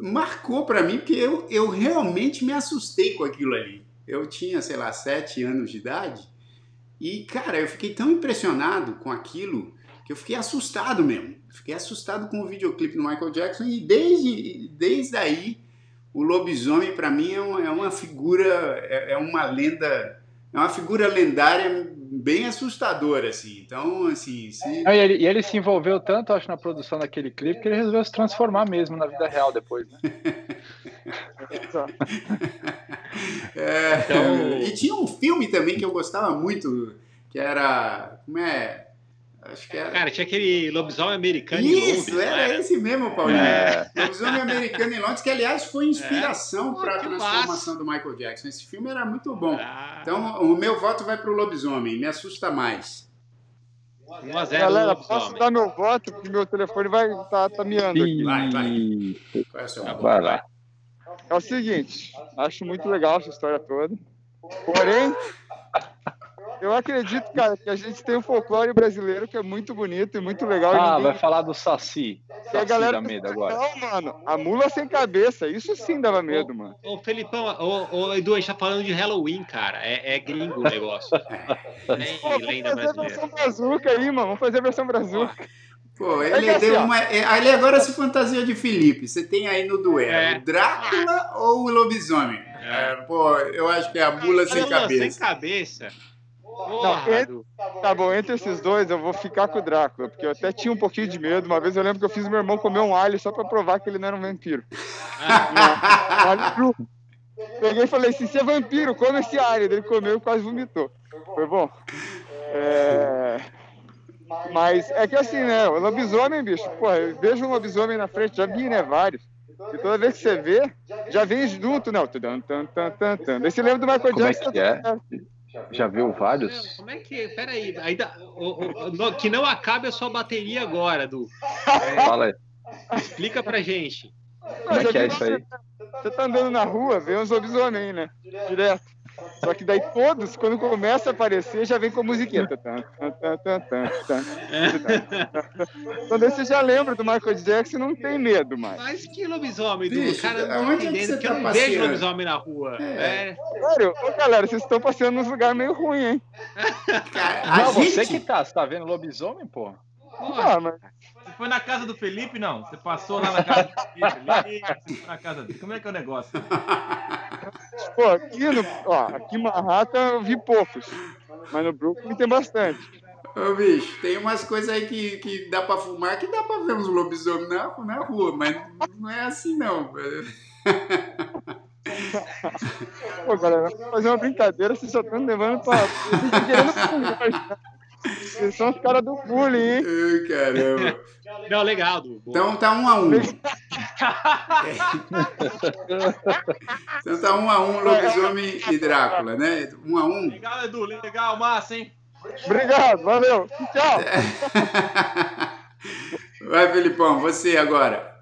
marcou para mim, porque eu, eu realmente me assustei com aquilo ali. Eu tinha, sei lá, sete anos de idade e, cara, eu fiquei tão impressionado com aquilo que eu fiquei assustado mesmo. Fiquei assustado com o videoclipe do Michael Jackson e desde, desde aí o lobisomem para mim é uma, é uma figura, é, é uma lenda é uma figura lendária bem assustadora, assim. Então, assim. Se... e, ele, e, ele, se envolveu tanto, acho, na produção daquele clipe que ele resolveu se transformar mesmo na vida real depois, né? é, então... E tinha um filme também que eu gostava muito, que era. Como é? Acho que era. Cara, tinha aquele lobisomem americano Isso, em Londres. era né? esse mesmo, Paulinho. É. Lobisomem americano em Londres, que aliás foi inspiração é. para a transformação do Michael Jackson. Esse filme era muito bom. Ah. Então, o meu voto vai para o lobisomem, me assusta mais. 1 a 0 Galera, posso dar meu voto, porque meu telefone vai estar tá, tá miando aqui. Vai, vai. Qual é o seu voto? Vai lá. É o seguinte, acho muito legal essa história toda. Porém, eu acredito, cara, que a gente tem um folclore brasileiro que é muito bonito e muito legal. Ah, ninguém... vai falar do Saci. Saci a galera dá medo agora. Não, mano, a mula sem cabeça, isso sim dava medo, mano. Ô, Felipão, ô, ô, Edu, a gente tá falando de Halloween, cara. É, é gringo o negócio. Nem Pô, lenda vamos fazer a versão brazuca aí, mano. Vamos fazer a versão brazuca. Pô, ele, é deu assim, uma, é, ele agora se fantasia de Felipe. Você tem aí no duelo é. o Drácula ou o lobisomem? É. Pô, eu acho que é a mula sem cabeça. Sem cabeça. Não, entre, tá bom, entre esses dois eu vou ficar com o Drácula, porque eu até tinha um pouquinho de medo. Uma vez eu lembro que eu fiz meu irmão comer um alho só pra provar que ele não era um vampiro. Peguei e falei assim: você é vampiro, come esse alho. Ele comeu e quase vomitou. Foi bom. É... Mas é que assim, né? O lobisomem, bicho, pô, eu vejo um lobisomem na frente, já vi, né? Vários. E toda vez que você vê, já vem junto, né? Daí você lembra do Michael Como Jackson. É Já viu vários? Como é que. Peraí, ainda. O, o, que não acabe a sua bateria agora, Du. É, Fala aí. Explica pra gente. Como é que é isso aí? Você tá andando na rua, vê uns lobisomem, né? Direto. Só que daí todos, quando começa a aparecer, já vem com a musiquinha. Então daí você já lembra do Michael Jackson e não tem medo mais. Mas que lobisomem, do cara não tá entendendo que, que eu tá não vejo lobisomem na rua. É. É. Sério, ô, galera, vocês estão passeando nos lugares meio ruins, hein? não, gente... você que tá, você tá vendo lobisomem, pô? Ah, mas... Foi na casa do Felipe, não? Você passou lá na casa do Felipe, você foi na casa dele. Como é que é o negócio? Pô, aqui, no, ó, aqui em Manhattan eu vi poucos, mas no Brooklyn tem bastante. Ô, bicho, tem umas coisas aí que, que dá pra fumar que dá pra ver uns lobisomens na, na rua, mas não é assim não. Pô, galera, fazer uma brincadeira, vocês só estão levando pra. Vocês são os caras do bullying, hein? Ai, caramba. Não, legal, Du. Então tá um a um. então tá um a um, lobisomem e Drácula, né? Um a um. Legal, Edu, legal, massa, hein? Obrigado, valeu. Tchau. Vai, Felipão, você agora.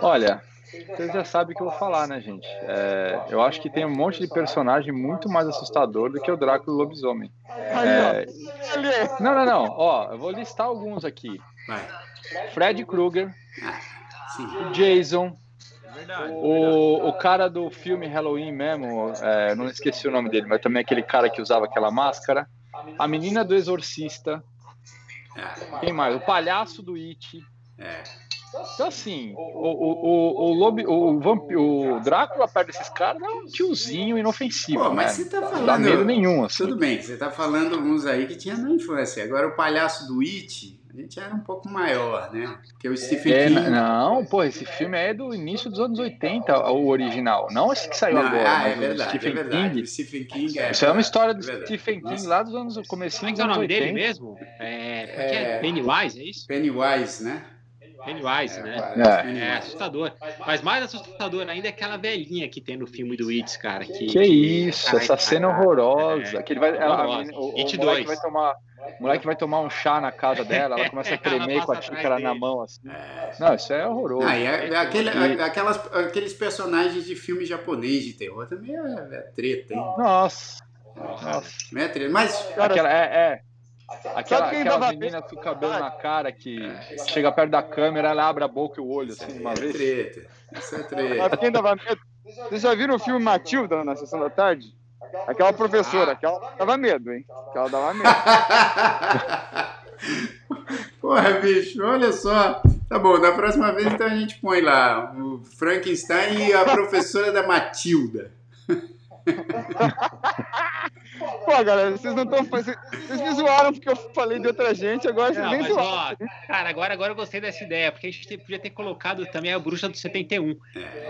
Olha, vocês já sabem o que eu vou falar, né, gente? É, eu acho que tem um monte de personagem muito mais assustador do que o Drácula lobisomem. É... Não, não, não. Ó, eu vou listar alguns aqui. Fred Krueger, o Jason, o, o cara do filme Halloween mesmo, é, não esqueci o nome dele, mas também aquele cara que usava aquela máscara. A menina do exorcista. Quem mais? O palhaço do It. Então, assim, o, o, o, o, Lobi, o, Vamp, o Drácula perto desses caras é um tiozinho inofensivo. Pô, mas né? você tá falando. Não dá medo nenhum. Assim. Tudo bem, você tá falando uns aí que tinha na infância. Agora, o palhaço do It, a gente era um pouco maior, né? Porque o Stephen é, King. Não, pô, esse filme é do início dos anos 80, o original. Não esse que saiu não, agora. Ah, é verdade, Stephen é verdade. King. Stephen King é. Isso é uma história do é Stephen King lá dos anos. Comecinho dos anos 80. é o nome dele mesmo? É, é, é Pennywise, é isso? Pennywise, né? Pennywise, é, né? É. é. assustador. Mas mais assustador ainda é aquela velhinha que tem no filme do It, cara. Que, que isso, cara, essa cena horrorosa. É, que ele vai, ela, o, o moleque vai tomar. O moleque vai tomar um chá na casa dela, ela começa a tremer com a xícara na mão, assim. É. Não, isso é horroroso. Ah, é, aquele, e... aquelas, aqueles personagens de filme japonês de terror também é, é treta, hein? Nossa. Nossa. É treta. Mas. Aquela, é, Aquela, aquela menina com o cabelo na cara que é. chega perto da câmera, ela abre a boca e o olho assim de uma é vez. Treta. Isso é treta. quem dava medo? Vocês já viram o filme Matilda na sessão da tarde? Aquela professora, aquela dava medo, hein? Aquela dava medo. Porra, bicho, olha só. Tá bom, da próxima vez então a gente põe lá o Frankenstein e a professora da Matilda. Pô, galera, vocês não estão fazendo. Vocês me zoaram porque eu falei de outra gente, agora vocês nem zoaram. cara, agora, agora eu gostei dessa ideia, porque a gente podia ter colocado também a bruxa do 71.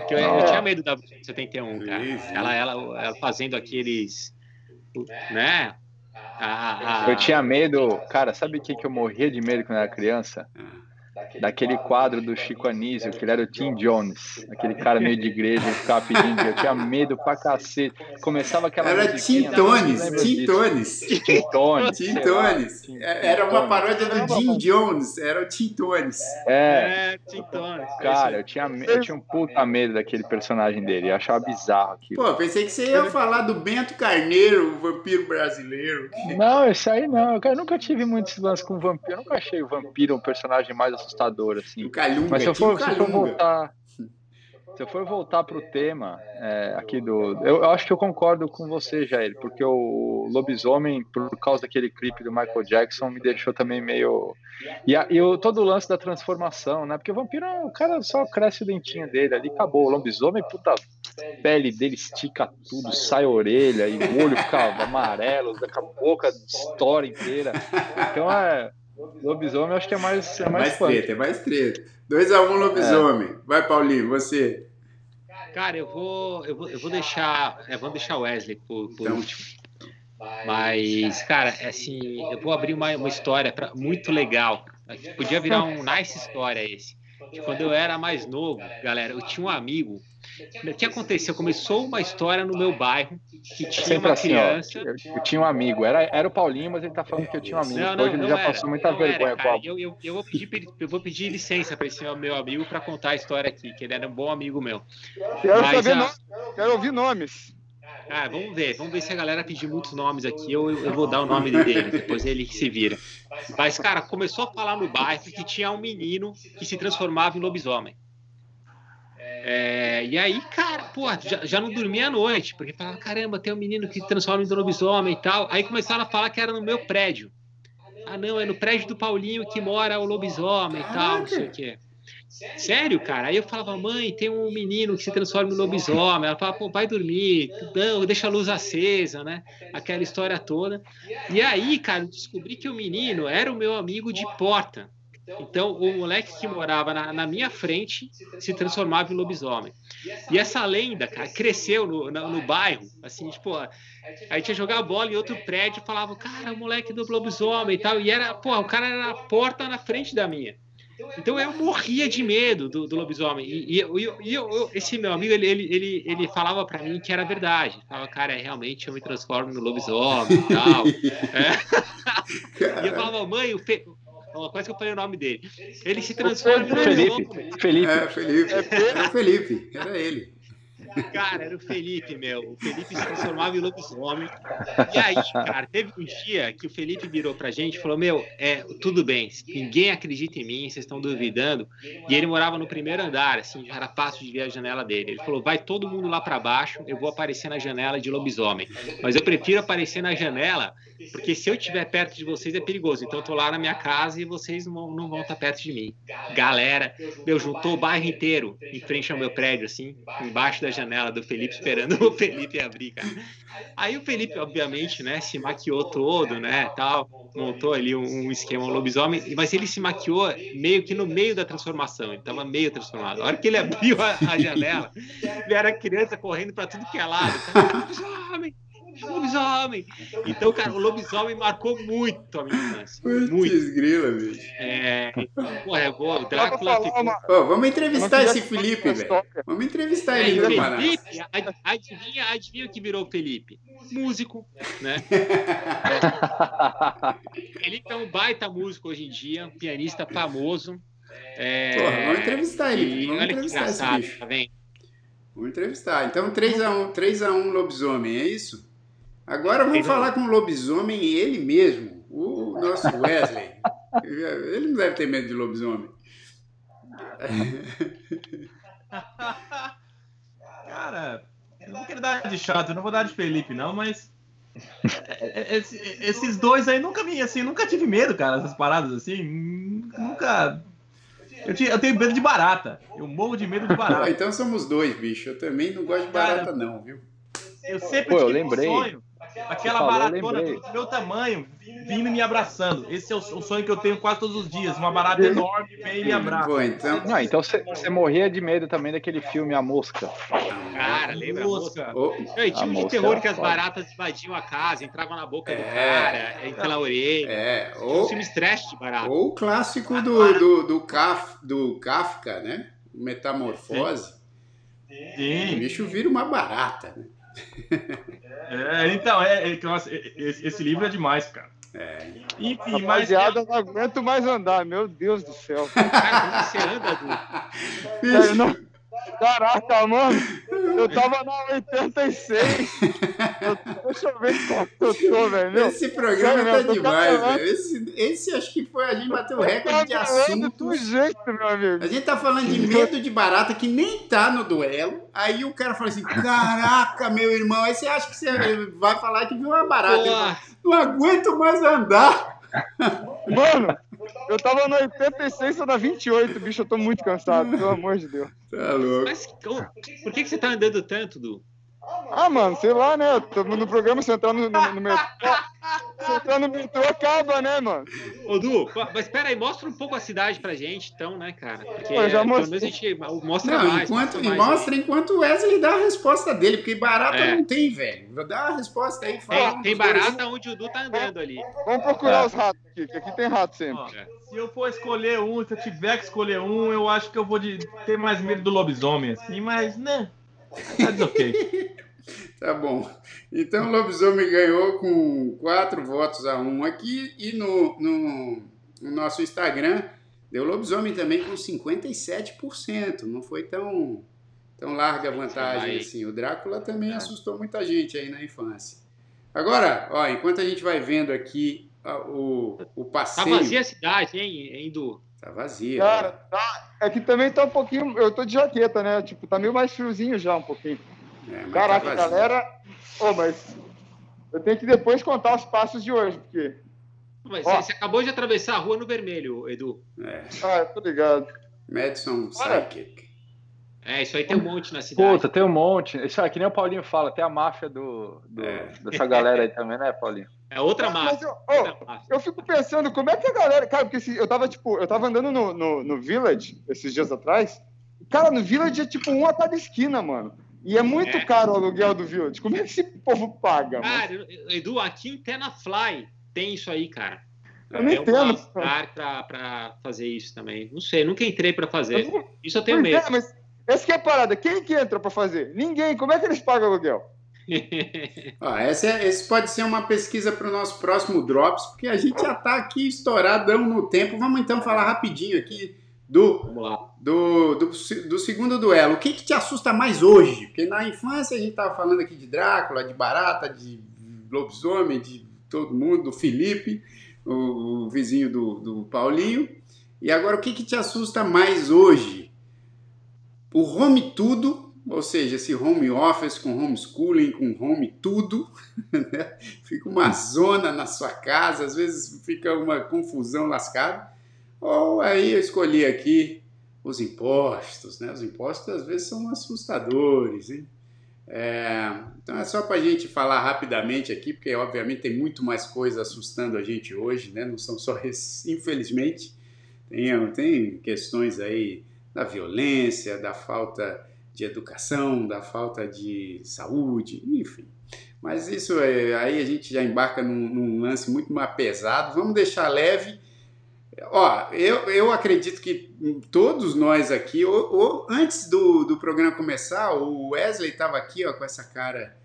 Que eu, eu tinha medo da bruxa do 71, cara. Ela, ela, ela fazendo aqueles. Né? A, a... Eu tinha medo, cara, sabe o que, que eu morria de medo quando era criança? Daquele quadro do Chico Anísio, que ele era o Tim Jones, aquele cara meio de igreja, ficava pedindo, eu tinha medo pra cacete. Começava aquela Era Tim Tones, Tim Tones. Tim Tones. Tim Tones. Era uma paródia do Jim Jones, era o Tim Tones. É, é Tim Tones. Cara, eu tinha, eu tinha um puta medo daquele personagem dele, eu achava bizarro aquilo. Pô, pensei que você ia falar do Bento Carneiro, o vampiro brasileiro. Não, esse aí não, eu nunca tive muitos lances com vampiro, eu nunca achei o vampiro um personagem mais assustador, assim. O Calunga, Mas se eu for, se eu for voltar. Se eu for voltar para o tema é, aqui do. Eu, eu, acho que eu concordo com você, Jair, porque o lobisomem, por causa daquele clipe do Michael Jackson, me deixou também meio. E, a, e o, todo o lance da transformação, né? Porque o vampiro, o cara só cresce o dentinho dele ali, acabou. O lobisomem, puta, a pele dele estica tudo, sai a orelha, e o olho fica amarelo, daqui a boca estoura inteira. Então é. Lobisomem acho que é mais. É mais, mais treta, é mais treta. 2x1 um, lobisomem. É. Vai, Paulinho, você. Cara, eu vou, eu vou, eu vou deixar. Eu vou deixar o Wesley por, por então. último. Mas, cara, é assim, eu vou abrir uma, uma história pra, muito legal. Podia virar um nice história esse. Quando eu era mais novo, galera, eu tinha um amigo o que aconteceu? Começou uma história no meu bairro que tinha Sempre uma assim, criança. Ó, eu, eu, tinha um amigo, era, era o Paulinho, mas ele tá falando que eu tinha um amigo. Não, não, Hoje ele já era, passou muita vergonha era, eu, eu, eu, vou pedir, eu vou pedir licença para esse meu amigo para contar a história aqui, que ele era um bom amigo meu. Quero, mas, saber a... Quero ouvir nomes. Ah, vamos ver, vamos ver se a galera pedir muitos nomes aqui, eu, eu vou dar o nome dele, depois ele se vira. Mas, cara, começou a falar no bairro que tinha um menino que se transformava em lobisomem. É, e aí, cara, pô, já, já não dormia à noite, porque falava, caramba, tem um menino que transforma em lobisomem e tal. Aí começaram a falar que era no meu prédio. Ah, não, é no prédio do Paulinho que mora o lobisomem e tal, não sei o quê. Sério, cara? Aí eu falava, mãe, tem um menino que se transforma em lobisomem. Ela falava, pô, vai dormir, não, deixa a luz acesa, né? Aquela história toda. E aí, cara, descobri que o menino era o meu amigo de porta. Então, o moleque que morava na, na, minha frente se transformava em lobisomem. E essa lenda, cara, cresceu no, no, no bairro. Assim, tipo, a gente ia jogar bola em outro prédio e falava, cara, o moleque do lobisomem e tal. E era, pô, o cara era na porta na frente da minha. Então eu morria de medo do, do lobisomem. E, e, e eu, esse meu amigo, ele, ele, ele, ele falava para mim que era verdade. Ele falava, cara, realmente eu me transformo no lobisomem e tal. É. E eu falava, mãe, o, Fe, quase que eu falei o nome dele. Ele se transforma em Felipe. Felipe. É, Felipe. Era o Felipe, era ele. Cara, era o Felipe, meu. O Felipe se transformava em lobisomem. E aí, cara, teve um dia que o Felipe virou pra gente e falou: Meu, é, tudo bem, ninguém acredita em mim, vocês estão duvidando. E ele morava no primeiro andar, assim, já era fácil de ver a janela dele. Ele falou: Vai todo mundo lá para baixo, eu vou aparecer na janela de lobisomem. Mas eu prefiro aparecer na janela, porque se eu estiver perto de vocês é perigoso. Então eu tô lá na minha casa e vocês não, não vão estar perto de mim. Galera, meu, juntou o bairro inteiro em frente ao meu prédio, assim, embaixo da janela do Felipe esperando o Felipe abrir, cara. Aí o Felipe, obviamente, né, se maquiou todo, né, tal, montou ali um, esquema um lobisomem, mas ele se maquiou meio que no meio da transformação, ele tava meio transformado. A hora que ele abriu a, a janela, vieram a criança correndo para tudo que é lado. Lobisomem! Lobisomem. Então, cara, o lobisomem marcou muito a minha infância. Muito. grila, bicho. É, porra, é bom. O Drácula ficou... oh, vamos entrevistar esse Felipe, velho. Vamos entrevistar é, ele. Felipe, adivinha, adivinha o que virou Felipe? Músico, né? Felipe é um baita músico hoje em dia, um pianista famoso. É, Porra, vamos entrevistar ele. Vamos olha entrevistar que engraçado, tá vendo? Vamos entrevistar. Então, 3x1 3 a 1 lobisomem, é isso? Agora vamos falar com o lobisomem ele mesmo, o nosso Wesley. Ele não deve ter medo de lobisomem. Cara, eu não quero dar de chato, eu não vou dar de Felipe, não, mas. É, é, esses dois aí nunca vi, assim, nunca tive medo, cara, essas paradas assim. Nunca. Eu, tinha, eu tenho medo de barata. Eu morro de medo de barata. então somos dois, bicho. Eu também não gosto de barata, não, viu? Eu sempre Pô, eu lembrei. Um sonho aquela falou, baratona do meu tamanho vindo me abraçando. Esse é o, sonho que eu tenho quase todos os dias. Uma barata enorme vem e me abraça. Pô, então então você, você morria de medo também daquele filme A Mosca. Cara, lembra a Mosca? Oh, tinha um de terror que as baratas invadiam a casa, entravam na boca é, do cara, entravam na orelha. É, ou, um filme trash de barata. Ou o clássico do, do, do, Kaf, do Kafka, né? Metamorfose. Sim. O bicho vira uma barata, né? É, então, é, é, nossa, esse, esse, livro é demais, cara. É. Enfim, Rapaziada, mas... não aguento mais andar, meu Deus do céu. Cara, como você anda, Du? Não... Caraca, mano, eu tava na 86. Eu, deixa eu ver que eu tô, velho. Esse programa Sério, tá demais, velho. Esse, esse acho que foi, a gente bateu o recorde de assunto. Do jeito, meu amigo. A gente tá falando de medo de barata que nem tá no duelo. Aí o cara fala assim: caraca, meu irmão. Aí você acha que você vai falar que viu uma barata. Falo, não aguento mais andar. Mano, eu tava no 86, sou na 28, bicho. Eu tô muito cansado, pelo amor de Deus. Tá louco. Mas por que, que você tá andando tanto, Du? Ah, mano, sei lá, né? Tô no programa, você entrar no, no, no metrô. Se entrar no metrô, acaba, né, mano? Ô, Du, mas espera aí, mostra um pouco a cidade pra gente, então, né, cara? Porque Pô, já mostrei. pelo menos a gente mostra não, mais. Enquanto, mostra, mais, mostra enquanto o Wesley dá a resposta dele, porque barata é. não tem, velho. Dá a resposta aí. Fala tem, tem barata onde o Du tá andando ali. Vamos procurar é. os ratos aqui, que aqui tem rato sempre. Ó, se eu for escolher um, se eu tiver que escolher um, eu acho que eu vou de, ter mais medo do lobisomem, assim, mas, né? Tá ok. Tá bom. Então o lobisomem ganhou com quatro votos a um aqui e no, no, no nosso Instagram deu lobisomem também com 57%. Não foi tão, tão larga a vantagem assim. O Drácula também é. assustou muita gente aí na infância. Agora, ó, enquanto a gente vai vendo aqui o, o tá passeio... Tá vazia a cidade, hein, Edu? Tá vazia. Cara, tá, é que também tá um pouquinho... Eu tô de jaqueta, né? Tipo, tá meio mais friozinho já um pouquinho. É, Caraca, tá galera. Oh, mas eu tenho que depois contar os passos de hoje, porque. Mas Ó, você acabou de atravessar a rua no vermelho, Edu. É. Ah, tô ligado. Madison Psychic. É, isso aí tem um monte na cidade. Puta, tem um monte. Isso aqui nem o Paulinho fala, tem a máfia do, do é. dessa galera aí também, né, Paulinho? É outra máfia. Eu, oh, eu, fico pensando, como é que a galera. Cara, porque assim, eu tava, tipo, eu tava andando no, no, no Village esses dias atrás. Cara, no Village é tipo um a cada esquina, mano. E é muito é. caro o aluguel do Village. Como é que esse povo paga? Cara, mano? Edu, aqui em Tenafly tem isso aí, cara. Eu não é entendo. um lugar pra, pra fazer isso também. Não sei, nunca entrei pra fazer. Eu isso eu tenho medo. É, mas essa que é a parada. Quem que entra pra fazer? Ninguém. Como é que eles pagam o aluguel? ah, essa, é, esse pode ser uma pesquisa para o nosso próximo Drops, porque a gente já está aqui estouradão no tempo. Vamos então falar rapidinho aqui do, do, do, do, segundo duelo. O que, que te assusta mais hoje? Porque na infância a gente estava falando aqui de Drácula, de Barata, de lobisomem, de todo mundo, do Felipe, o, o vizinho do, do Paulinho. E agora o que, que te assusta mais hoje? O home tudo, ou seja, esse home office com homeschooling, com home tudo, né? fica uma zona na sua casa, às vezes fica uma confusão lascada. Ou aí eu escolhi aqui os impostos, né? Os impostos às vezes são assustadores, hein? É, então é só para a gente falar rapidamente aqui, porque obviamente tem muito mais coisa assustando a gente hoje, né? Não são só esse, infelizmente, tem, tem questões aí da violência, da falta de educação, da falta de saúde, enfim. Mas isso é, aí a gente já embarca num, num lance muito mais pesado. Vamos deixar leve Ó, eu, eu acredito que todos nós aqui, ou, ou antes do, do programa começar, o Wesley estava aqui ó, com essa cara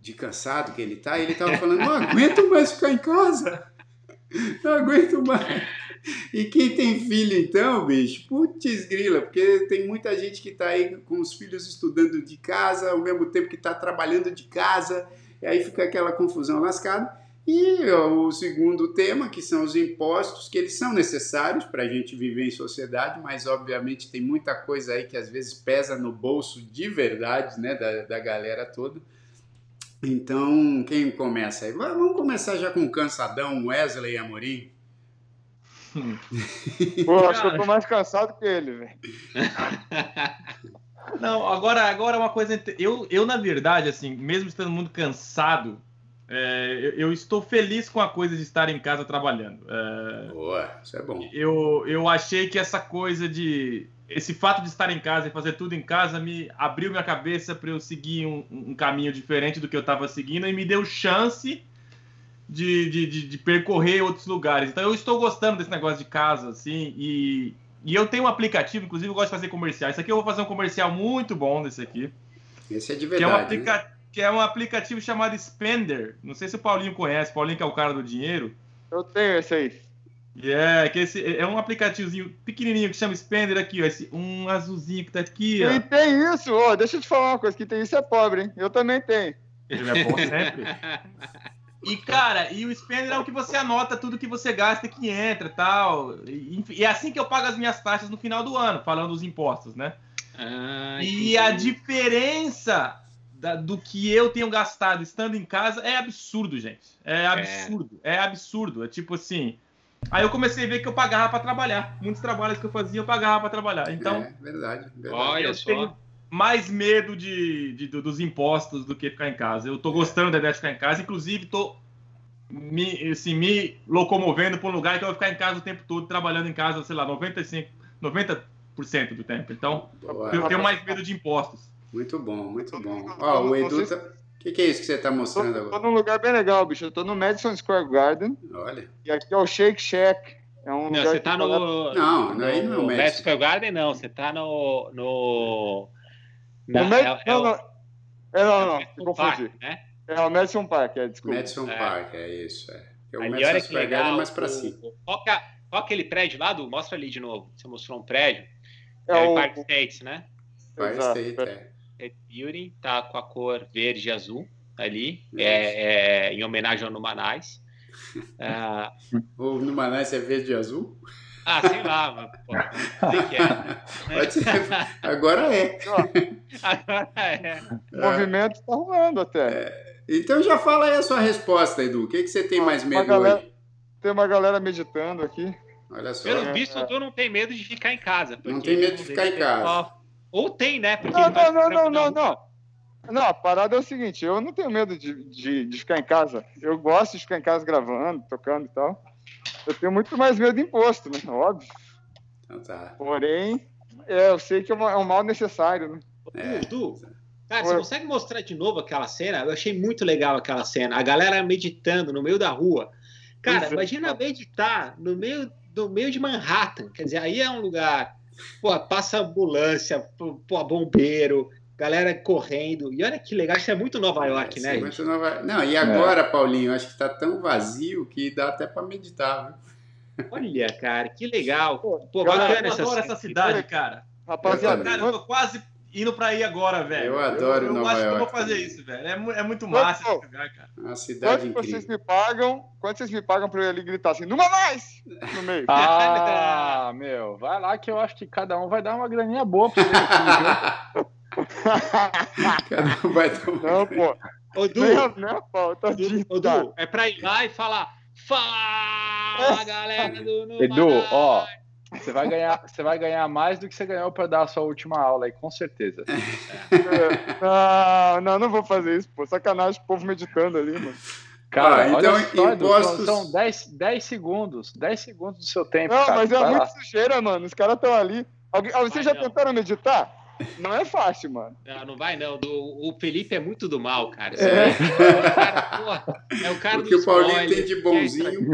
de cansado que ele tá, e ele estava falando, não aguento mais ficar em casa. Não aguento mais. E quem tem filho então, bicho, putz grila, porque tem muita gente que está aí com os filhos estudando de casa, ao mesmo tempo que está trabalhando de casa, e aí fica aquela confusão lascada. E o segundo tema, que são os impostos, que eles são necessários para a gente viver em sociedade, mas obviamente tem muita coisa aí que às vezes pesa no bolso de verdade, né, da, da galera toda. Então, quem começa aí? Vamos começar já com o cansadão Wesley Amorim. Pô, acho que eu tô mais cansado que ele, velho. Não, agora, agora uma coisa. Eu, eu, na verdade, assim, mesmo estando muito cansado, É, eu, eu, estou feliz com a coisa de estar em casa trabalhando. É, Boa, isso é bom. Eu, eu achei que essa coisa de. Esse fato de estar em casa e fazer tudo em casa me abriu minha cabeça para eu seguir um, um, caminho diferente do que eu estava seguindo e me deu chance de, de, de, de, percorrer outros lugares. Então eu estou gostando desse negócio de casa, assim, e, e eu tenho um aplicativo, inclusive eu gosto de fazer comercial. Isso aqui eu vou fazer um comercial muito bom desse aqui. Esse é de verdade. Que é um, aplica né? que é um aplicativo chamado Spender. Não sei se o Paulinho conhece, Paulinho que é o cara do dinheiro. Eu tenho esse aí. Yeah, que esse é um aplicativozinho pequenininho que chama Spender aqui, ó, esse um azulzinho que tá aqui, ó. E tem isso, ó, deixa eu te falar uma coisa, que tem isso é pobre, hein? Eu também tenho. Ele é bom sempre. E, cara, e o spender é o que você anota tudo que você gasta que entra tal. e tal. E é assim que eu pago as minhas taxas no final do ano, falando dos impostos, né? Ah, e a diferença da, do que eu tenho gastado estando em casa é absurdo, gente. É, é. absurdo. É, é absurdo. É tipo assim. Aí eu comecei a ver que eu pagava para trabalhar. Muitos trabalhos que eu fazia, eu pagava para trabalhar. Então. É, verdade. verdade. Olha eu só. Tenho, mais medo de, de, dos impostos do que ficar em casa. Eu tô gostando da ideia de ficar em casa, inclusive tô me, assim, me locomovendo para um lugar que eu vou ficar em casa o tempo todo, trabalhando em casa, sei lá, 95, 90% do tempo. Então, Boa. eu tenho mais medo de impostos. Muito bom, muito bom. Ó, o Edu tá... O que, que, é isso que você está mostrando tô, agora? Tô num lugar bem legal, bicho. Eu tô no Madison Square Garden. Olha. E aqui é o Shake Shack. É um não, você tá no. Não, não, aí não é o Madison Square Garden, não. Você tá no. no não, no é, é, não, não. É, não, não, não. confundi. Né? É o Madison Park, é, desculpa. Madison é. Park, é isso. É. é o ali, Madison Square Garden é mais para cima. Qual, é, qual aquele prédio lá, do? Mostra ali de novo. Você mostrou um prédio. É, é o Park States, né? Park State, é. State Building, tá com a cor verde e azul ali, é, é, em homenagem ao Numanais. Ah, o Numanais é verde e azul? Ah, sei lá, mas, pô, sei que é. Pode ser. Agora é. Agora é. O movimento está rolando até. É. Então já fala aí a sua resposta, Edu. O que, que você tem mais medo galera, hoje? Tem uma galera meditando aqui. Olha só. Pelo visto, tu não tem medo de ficar em casa. Não tem medo de ficar em casa. Ou tem, né? Porque não, não, não, não, não, não. Não, a parada é o seguinte, eu não tenho medo de, de, de ficar em casa. Eu gosto de ficar em casa gravando, tocando e tal. Eu tenho muito mais medo de imposto, né? Óbvio. Então tá. Porém, é, eu sei que é, é um mal necessário, né? É. Du, cara, você consegue mostrar de novo aquela cena? Eu achei muito legal aquela cena. A galera meditando no meio da rua. Cara, imagina meditar no meio, no meio de Manhattan. Quer dizer, aí é um lugar. Pô, passa ambulância, pô, bombeiro, galera correndo. E olha que legal, isso é muito Nova York, é, né? É muito Nova... Não, e agora, é. Paulinho, acho que está tão vazio que dá até para meditar, viu? Olha, cara, que legal. Pô, bacana essa, adoro essa cidade, cara. Rapaziada, cara, eu tô quase indo pra ir agora, velho. Eu adoro eu, eu Nova acho York. que eu vou fazer isso, velho. É, é muito massa esse lugar, cara. Uma cidade quanto incrível. vocês me pagam? Quanto vocês me pagam pra eu ali gritar assim, numa mais! No meio. Ah, meu, vai lá que eu acho que cada um vai dar uma graninha boa pra você. Cada um vai uma Não, pô. Ô, Du, não, pô, Ô, Du, é pra ir lá e falar Fala, galera do Edu, ó, você vai ganhar, você vai ganhar mais do que você ganhou para dar a sua última aula aí, com certeza. É. Não, não, não vou fazer isso, pô. Sacanagem, o povo meditando ali, mano. Cara, ah, então impostos... são 10, 10 segundos, 10 segundos do seu tempo. Não, cara. mas é muito sujeira, mano. Os caras estão ali. Alguém, vocês já não. tentaram meditar? Não é fácil, mano. Não, não vai não. Do, o Felipe é muito do mal, cara. É. é o cara, porra, é o cara Porque o Paulinho tem de bonzinho.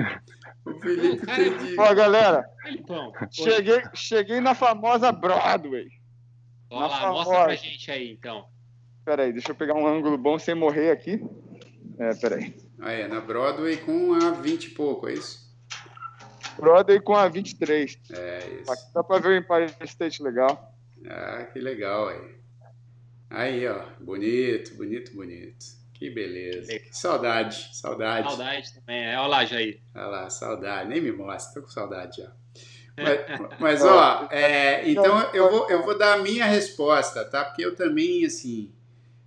O Felipe cara, tem de. Ó, galera. cheguei, cheguei na famosa Broadway. Olha lá, famosa... mostra pra gente aí, então. Pera aí, deixa eu pegar um ângulo bom sem morrer aqui. É, pera aí. Ah, é, na Broadway com a 20 e pouco, é isso? Broadway com a 23. É, isso. Aqui dá pra ver o Empire State legal. Ah, que legal aí. Aí, ó, bonito, bonito, bonito. Que beleza. Que saudade, saudade. Saudade também, é. Olha lá, Jair. Olha lá, saudade. Nem me mostra, tô com saudade já. Mas, mas ó, é, então eu vou, eu vou dar a minha resposta, tá? Porque eu também, assim,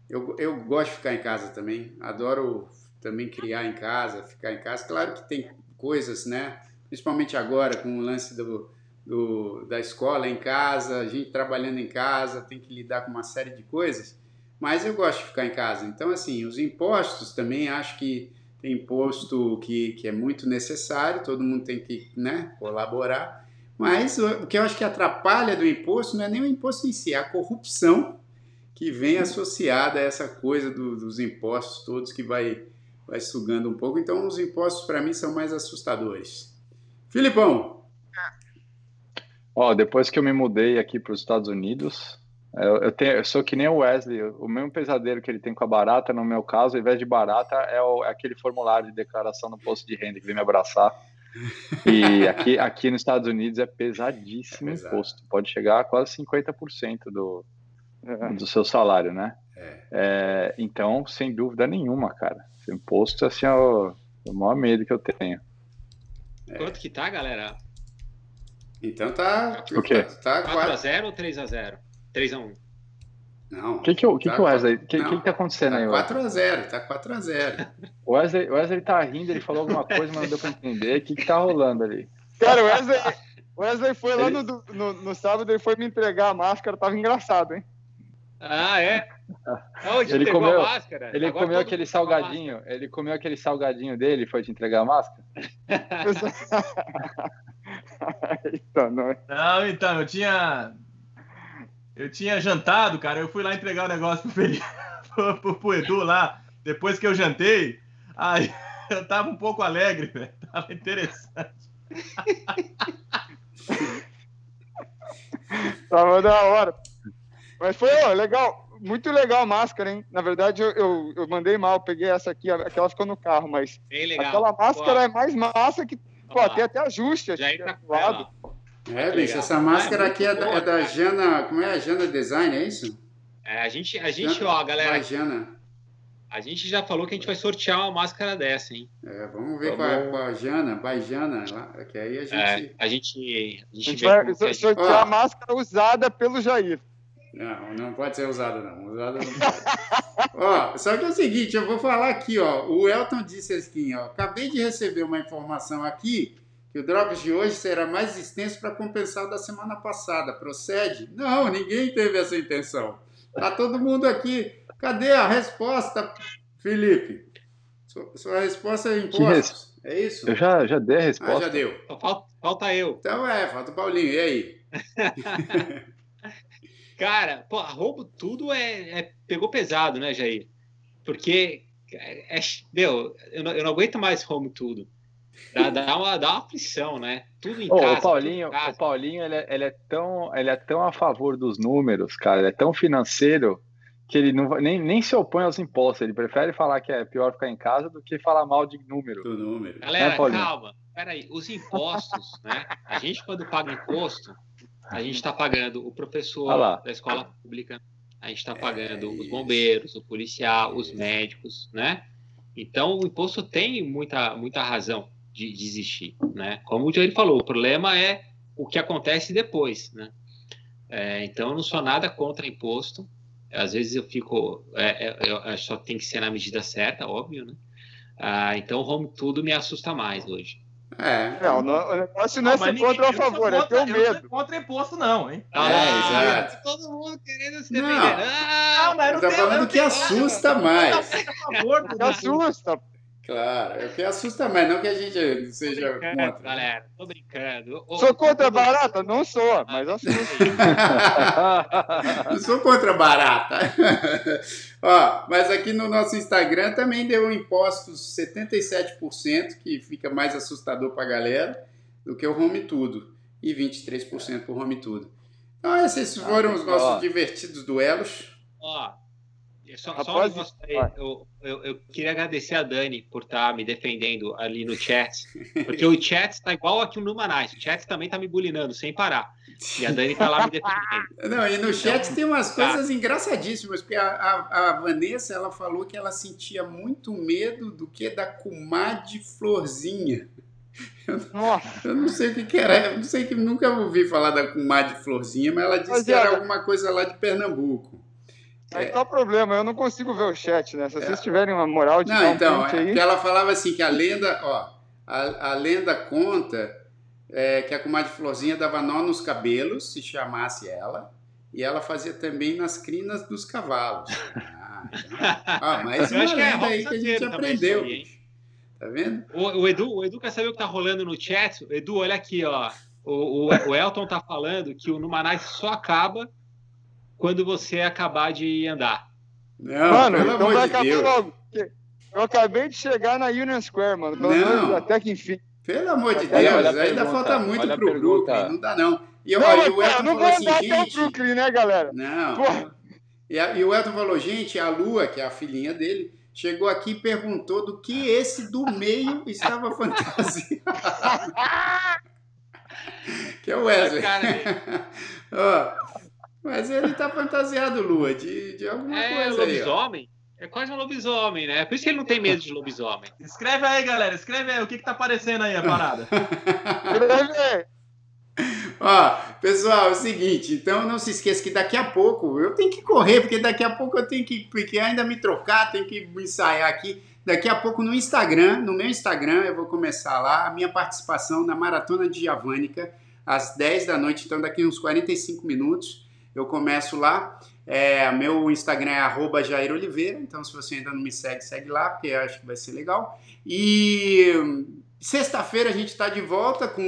eu, eu gosto de ficar em casa também. Adoro também criar em casa, ficar em casa. Claro que tem coisas, né? Principalmente agora com o lance do, do, da escola em casa, a gente trabalhando em casa, tem que lidar com uma série de coisas. mas eu gosto de ficar em casa. Então, assim, os impostos também acho que tem imposto que, que é muito necessário, todo mundo tem que né, colaborar. Mas o que eu acho que atrapalha do imposto não é nem o imposto em si, é a corrupção que vem associada a essa coisa do, dos impostos todos que vai, vai sugando um pouco. Então, os impostos para mim são mais assustadores. Filipão. Ó, depois que eu me mudei aqui para os Estados Unidos, eu, eu, tenho, eu, sou que nem o Wesley, o mesmo pesadelo que ele tem com a barata, no meu caso, ao invés de barata, é, o, é aquele formulário de declaração no posto de renda que vem me abraçar. E aqui, aqui nos Estados Unidos é pesadíssimo o é imposto, pode chegar a quase 50% do, é. do seu salário, né? É. É, então, sem dúvida nenhuma, cara, esse imposto assim, é o, o maior medo que eu tenho. Quanto que tá, galera? Então tá. O quê? Tá, tá 4x0 ou 3x0? 3x1. Não. O que, que, que, tá, que o Wesley. O que, que, que tá acontecendo tá aí, Wesley? 4x0, tá 4x0. O Wesley, Wesley tá rindo, ele falou alguma coisa, mas não deu pra entender. O que, que tá rolando ali? Cara, o Wesley, Wesley foi lá no, no, no sábado, ele foi me entregar a máscara, tava engraçado, hein? Ah, é? Onde ele comeu, a máscara? Ele Agora comeu aquele salgadinho. Ele comeu aquele salgadinho dele e foi te entregar a máscara? então, não. É. não, então, eu tinha. Eu tinha jantado, cara. Eu fui lá entregar o negócio pro, Felipe, pro, pro Edu lá. Depois que eu jantei, aí eu tava um pouco alegre, velho. Tava interessante. tava da hora. Mas foi ó, legal, muito legal a máscara, hein? Na verdade, eu, eu, eu mandei mal, peguei essa aqui, aquela ficou no carro, mas aquela máscara pô. é mais massa que. Pô, tem até ajuste Já tá do lado. É, bicho, essa máscara aqui é da, é da Jana. Como é a Jana Design, é isso? É, a gente, a gente Jana, ó, galera. Jana. A gente já falou que a gente vai sortear uma máscara dessa, hein? É, vamos ver vamos... Com, a, com a Jana, Baijana, que aí a gente. É, a gente, a gente, a gente vai sortear a máscara usada pelo Jair. Não, não pode ser usada não. Usada não pode. ó, só que é o seguinte, eu vou falar aqui, ó. O Elton disse assim, ó. Acabei de receber uma informação aqui que o Drops de hoje será mais extenso para compensar o da semana passada. Procede? Não, ninguém teve essa intenção. Tá todo mundo aqui. Cadê a resposta, Felipe? Sua, sua resposta é impostos. É isso? Eu já, já dei a resposta. Ah, já deu. Falta, falta eu. Então é, falta o Paulinho. E aí? Cara, pô, roubo tudo é, é, pegou pesado, né, Jair? Porque, é, é, meu, eu não, eu não aguento mais roubo tudo. Dá, dá, uma, dá uma aflição, né? Tudo em oh, casa. O Paulinho, casa. O Paulinho ele, é, ele, é tão, ele é tão a favor dos números, cara. Ele é tão financeiro que ele não, nem, nem se opõe aos impostos. Ele prefere falar que é pior ficar em casa do que falar mal de número. Do número. Galera, é, calma. Peraí, os impostos, né? A gente, quando paga imposto, a gente está pagando o professor ah da escola pública, a gente está pagando os bombeiros, o policial, os médicos, né? Então, o imposto tem muita, muita razão de, de existir, né? Como o Jair falou, o problema é o que acontece depois, né? É, então, eu não sou nada contra imposto. Às vezes eu fico... É, é, eu, só tem que ser na medida certa, óbvio, né? Ah, então, o home tudo me assusta mais hoje. É. Não, não, o negócio não é ser contra ou a favor, é ter o medo. Não contra imposto, não, hein? Ah, é, exato. Todo mundo querendo se defender. Não, ah, não, mas não tá falando que assusta mais. Que assusta. Claro, é o que assusta mais, não que a gente seja contra. Galera, tô brincando. sou contra barata? Não sou, mas assusta. não sou contra barata. Ó, mas aqui no nosso Instagram também deu impostos 77%, que fica mais assustador para a galera, do que o Home Tudo. E 23% para o Home Tudo. Então esses foram ah, os nossos divertidos duelos. Ó, só, só um negócio aí, eu, eu, eu, queria agradecer a Dani por estar tá me defendendo ali no chat, porque o chat está igual aqui no Numanais, o chat também está me bulinando sem parar, e a Dani está lá me defendendo. Não, e no chat então, tem umas tá. coisas engraçadíssimas, porque a, a, a, Vanessa, ela falou que ela sentia muito medo do que da comadre Florzinha. Eu, eu, não sei o que, que, era, eu não sei que nunca ouvi falar da comadre Florzinha, mas ela disse mas, que era alguma coisa lá de Pernambuco. Aí é. qual o problema? Eu não consigo ver o chat, né? Se vocês é. tiverem uma moral de Não, então, é aí... ela falava assim que a lenda, ó, a, a lenda conta é, que a comadre Florzinha dava nó nos cabelos, se chamasse ela, e ela fazia também nas crinas dos cavalos. Ah, então, ah mais uma lenda é aí que a gente aprendeu. Aí, tá vendo? O, o, Edu, o Edu quer saber o que tá rolando no chat? Edu, olha aqui, ó. O, o, o Elton tá falando que o Numanais só acaba quando você acabar de andar. Não, Mano, pelo então amor de Deus. Logo. Eu acabei de chegar na Union Square, mano. Não. Até que enfim. Pelo amor de Deus, ainda pergunta, falta muito pro Brooklyn, não dá não. E, não, ó, e o Elton não falou assim, gente... Brooklyn, né, galera? Não. E, a, e, o Elton falou, gente, a Lua, que é a filhinha dele, chegou aqui e perguntou do que esse do meio estava fantasiado. que é o Wesley. ó, mas ele tá fantasiado, Lua, de, de alguma é, coisa aí. Lobisomem? É quase um lobisomem, né? Por isso que ele não tem medo de lobisomem. Escreve aí, galera. Escreve aí. O que que tá aparecendo aí, a parada? Escreve aí. Ó, pessoal, é o seguinte, então não se esqueça que daqui a pouco eu tenho que correr, porque daqui a pouco eu tenho que, porque ainda me trocar, tenho que ensaiar aqui. Daqui a pouco no Instagram, no meu Instagram, eu vou começar lá a minha participação na Maratona de Javânica, às 10 da noite, então daqui uns 45 minutos eu começo lá. É, meu Instagram é arroba Jair Oliveira, então se você ainda não me segue, segue lá, porque eu acho que vai ser legal. E sexta-feira a gente está de volta com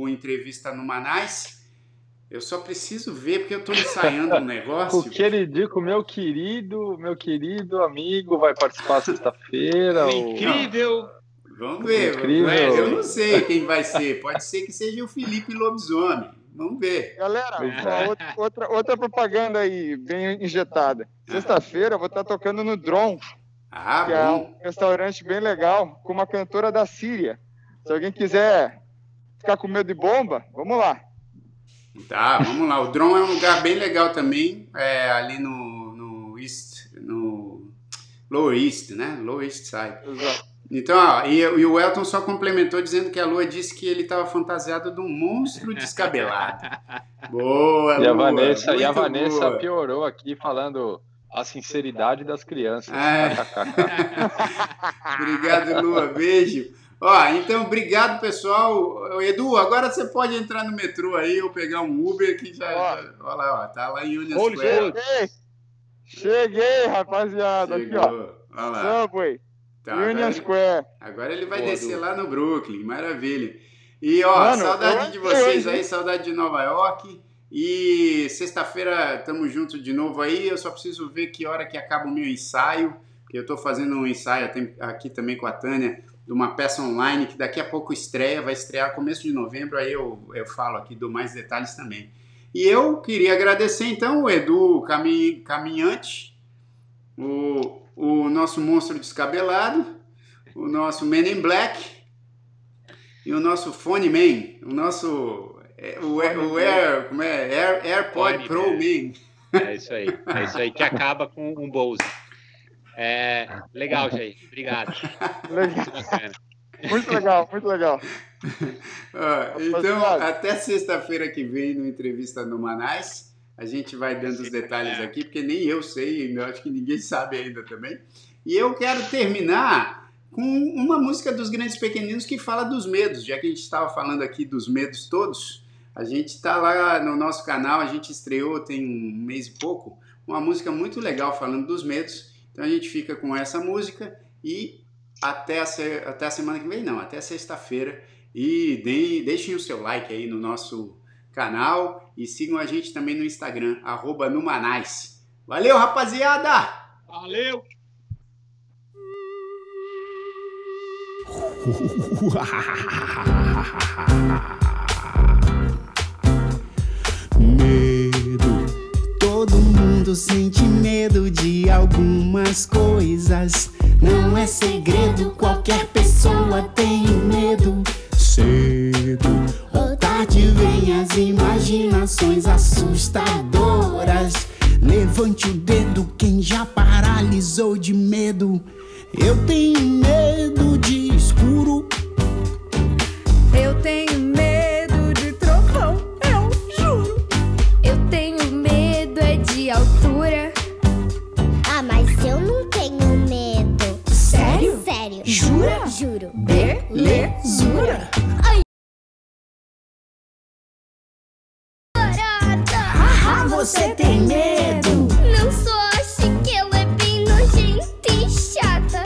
o Entrevista no Manais. Eu só preciso ver, porque eu estou ensaiando um negócio. o queridico, meu querido, meu querido amigo, vai participar sexta-feira. Incrível! Vamos ver. Incrível. Eu não sei quem vai ser. Pode ser que seja o Felipe Lobisomem. Vamos ver. Galera, outra, outra, outra, propaganda aí, bem injetada. Sexta-feira eu vou estar tocando no Drone. Ah, que bom. é um restaurante bem legal, com uma cantora da Síria. Se alguém quiser ficar com medo de bomba, vamos lá. Tá, vamos lá. O Drone é um lugar bem legal também, é, ali no, no East, no Lower East, né? Lower East Side. Exato. Então, ó, e, e, o Elton só complementou dizendo que a Lua disse que ele estava fantasiado de um monstro descabelado. boa, e a Vanessa, e a Vanessa boa. piorou aqui falando a sinceridade das crianças. É. obrigado, Lua. Beijo. Ó, então, obrigado, pessoal. Edu, agora você pode entrar no metrô aí ou pegar um Uber que já. Ó, já olha lá, ó, tá lá em Union Square. Cheguei, cheguei rapaziada. Chegou. Aqui, ó. Olha lá. Subway. Tá, Union agora, Square. Agora ele vai Boa, descer lá no Brooklyn, maravilha. E ó, Mano, saudade de vocês aí, saudade de Nova York. E sexta-feira estamos juntos de novo aí. Eu só preciso ver que hora que acaba o meu ensaio. Que eu estou fazendo um ensaio aqui também com a Tânia de uma peça online que daqui a pouco estreia, vai estrear começo de novembro. Aí eu, eu falo aqui, dou mais detalhes também. E eu queria agradecer então o Edu Caminhante, o o nosso monstro descabelado, o nosso Man in Black e o nosso Phone Man, o nosso é, o, o Air, como é? Air, AirPod Pro Man. É isso aí, é isso aí que acaba com um Bose. É, legal, Jair. Obrigado. Legal. Muito legal, muito legal. então, até sexta-feira que vem no Entrevista no Manais. A gente vai dando os detalhes é. aqui, porque nem eu sei, eu acho que ninguém sabe ainda também. E eu quero terminar com uma música dos Grandes Pequeninos que fala dos medos, já que a gente estava falando aqui dos medos todos. A gente está lá no nosso canal, a gente estreou tem um mês e pouco, uma música muito legal falando dos medos. Então a gente fica com essa música e até a, até a semana que vem, não, até sexta-feira. E deem, deixem o seu like aí no nosso canal e sigam a gente também no Instagram, arroba Numanais. Valeu, rapaziada! Valeu! medo. Todo mundo sente medo de algumas coisas. Não é segredo, qualquer pessoa tem medo. Cedo tarde vem as imaginações assustadoras. Levante o dedo quem já paralisou de medo. Eu tenho medo de escuro. Eu tenho medo de trovão, eu juro. Eu tenho medo é de altura. Ah, mas eu não tenho medo. Sério? Sério. Jura? Juro. Belezura. você tem medo? Não só acho que ela é bem nojenta e chata.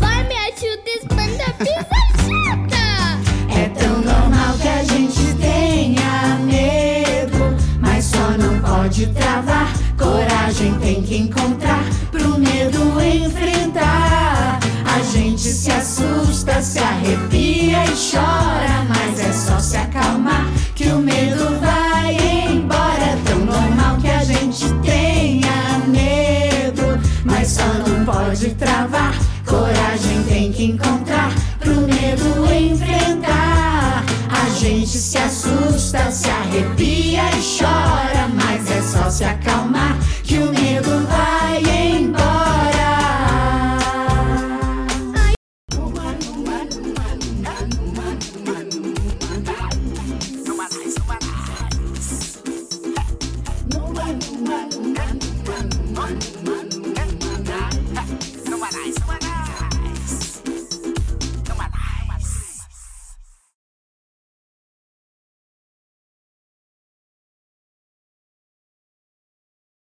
Vai, me ajuda, espanta a pisajada. chata. É tão normal que a gente tenha medo, mas só não pode travar. Coragem tem que encontrar pro medo enfrentar. A gente se assusta, se arrepia e chora, mas encontrar, pro medo enfrentar. A gente se assusta, se arrepia e chora, mas é só se acalmar que o medo vai embora.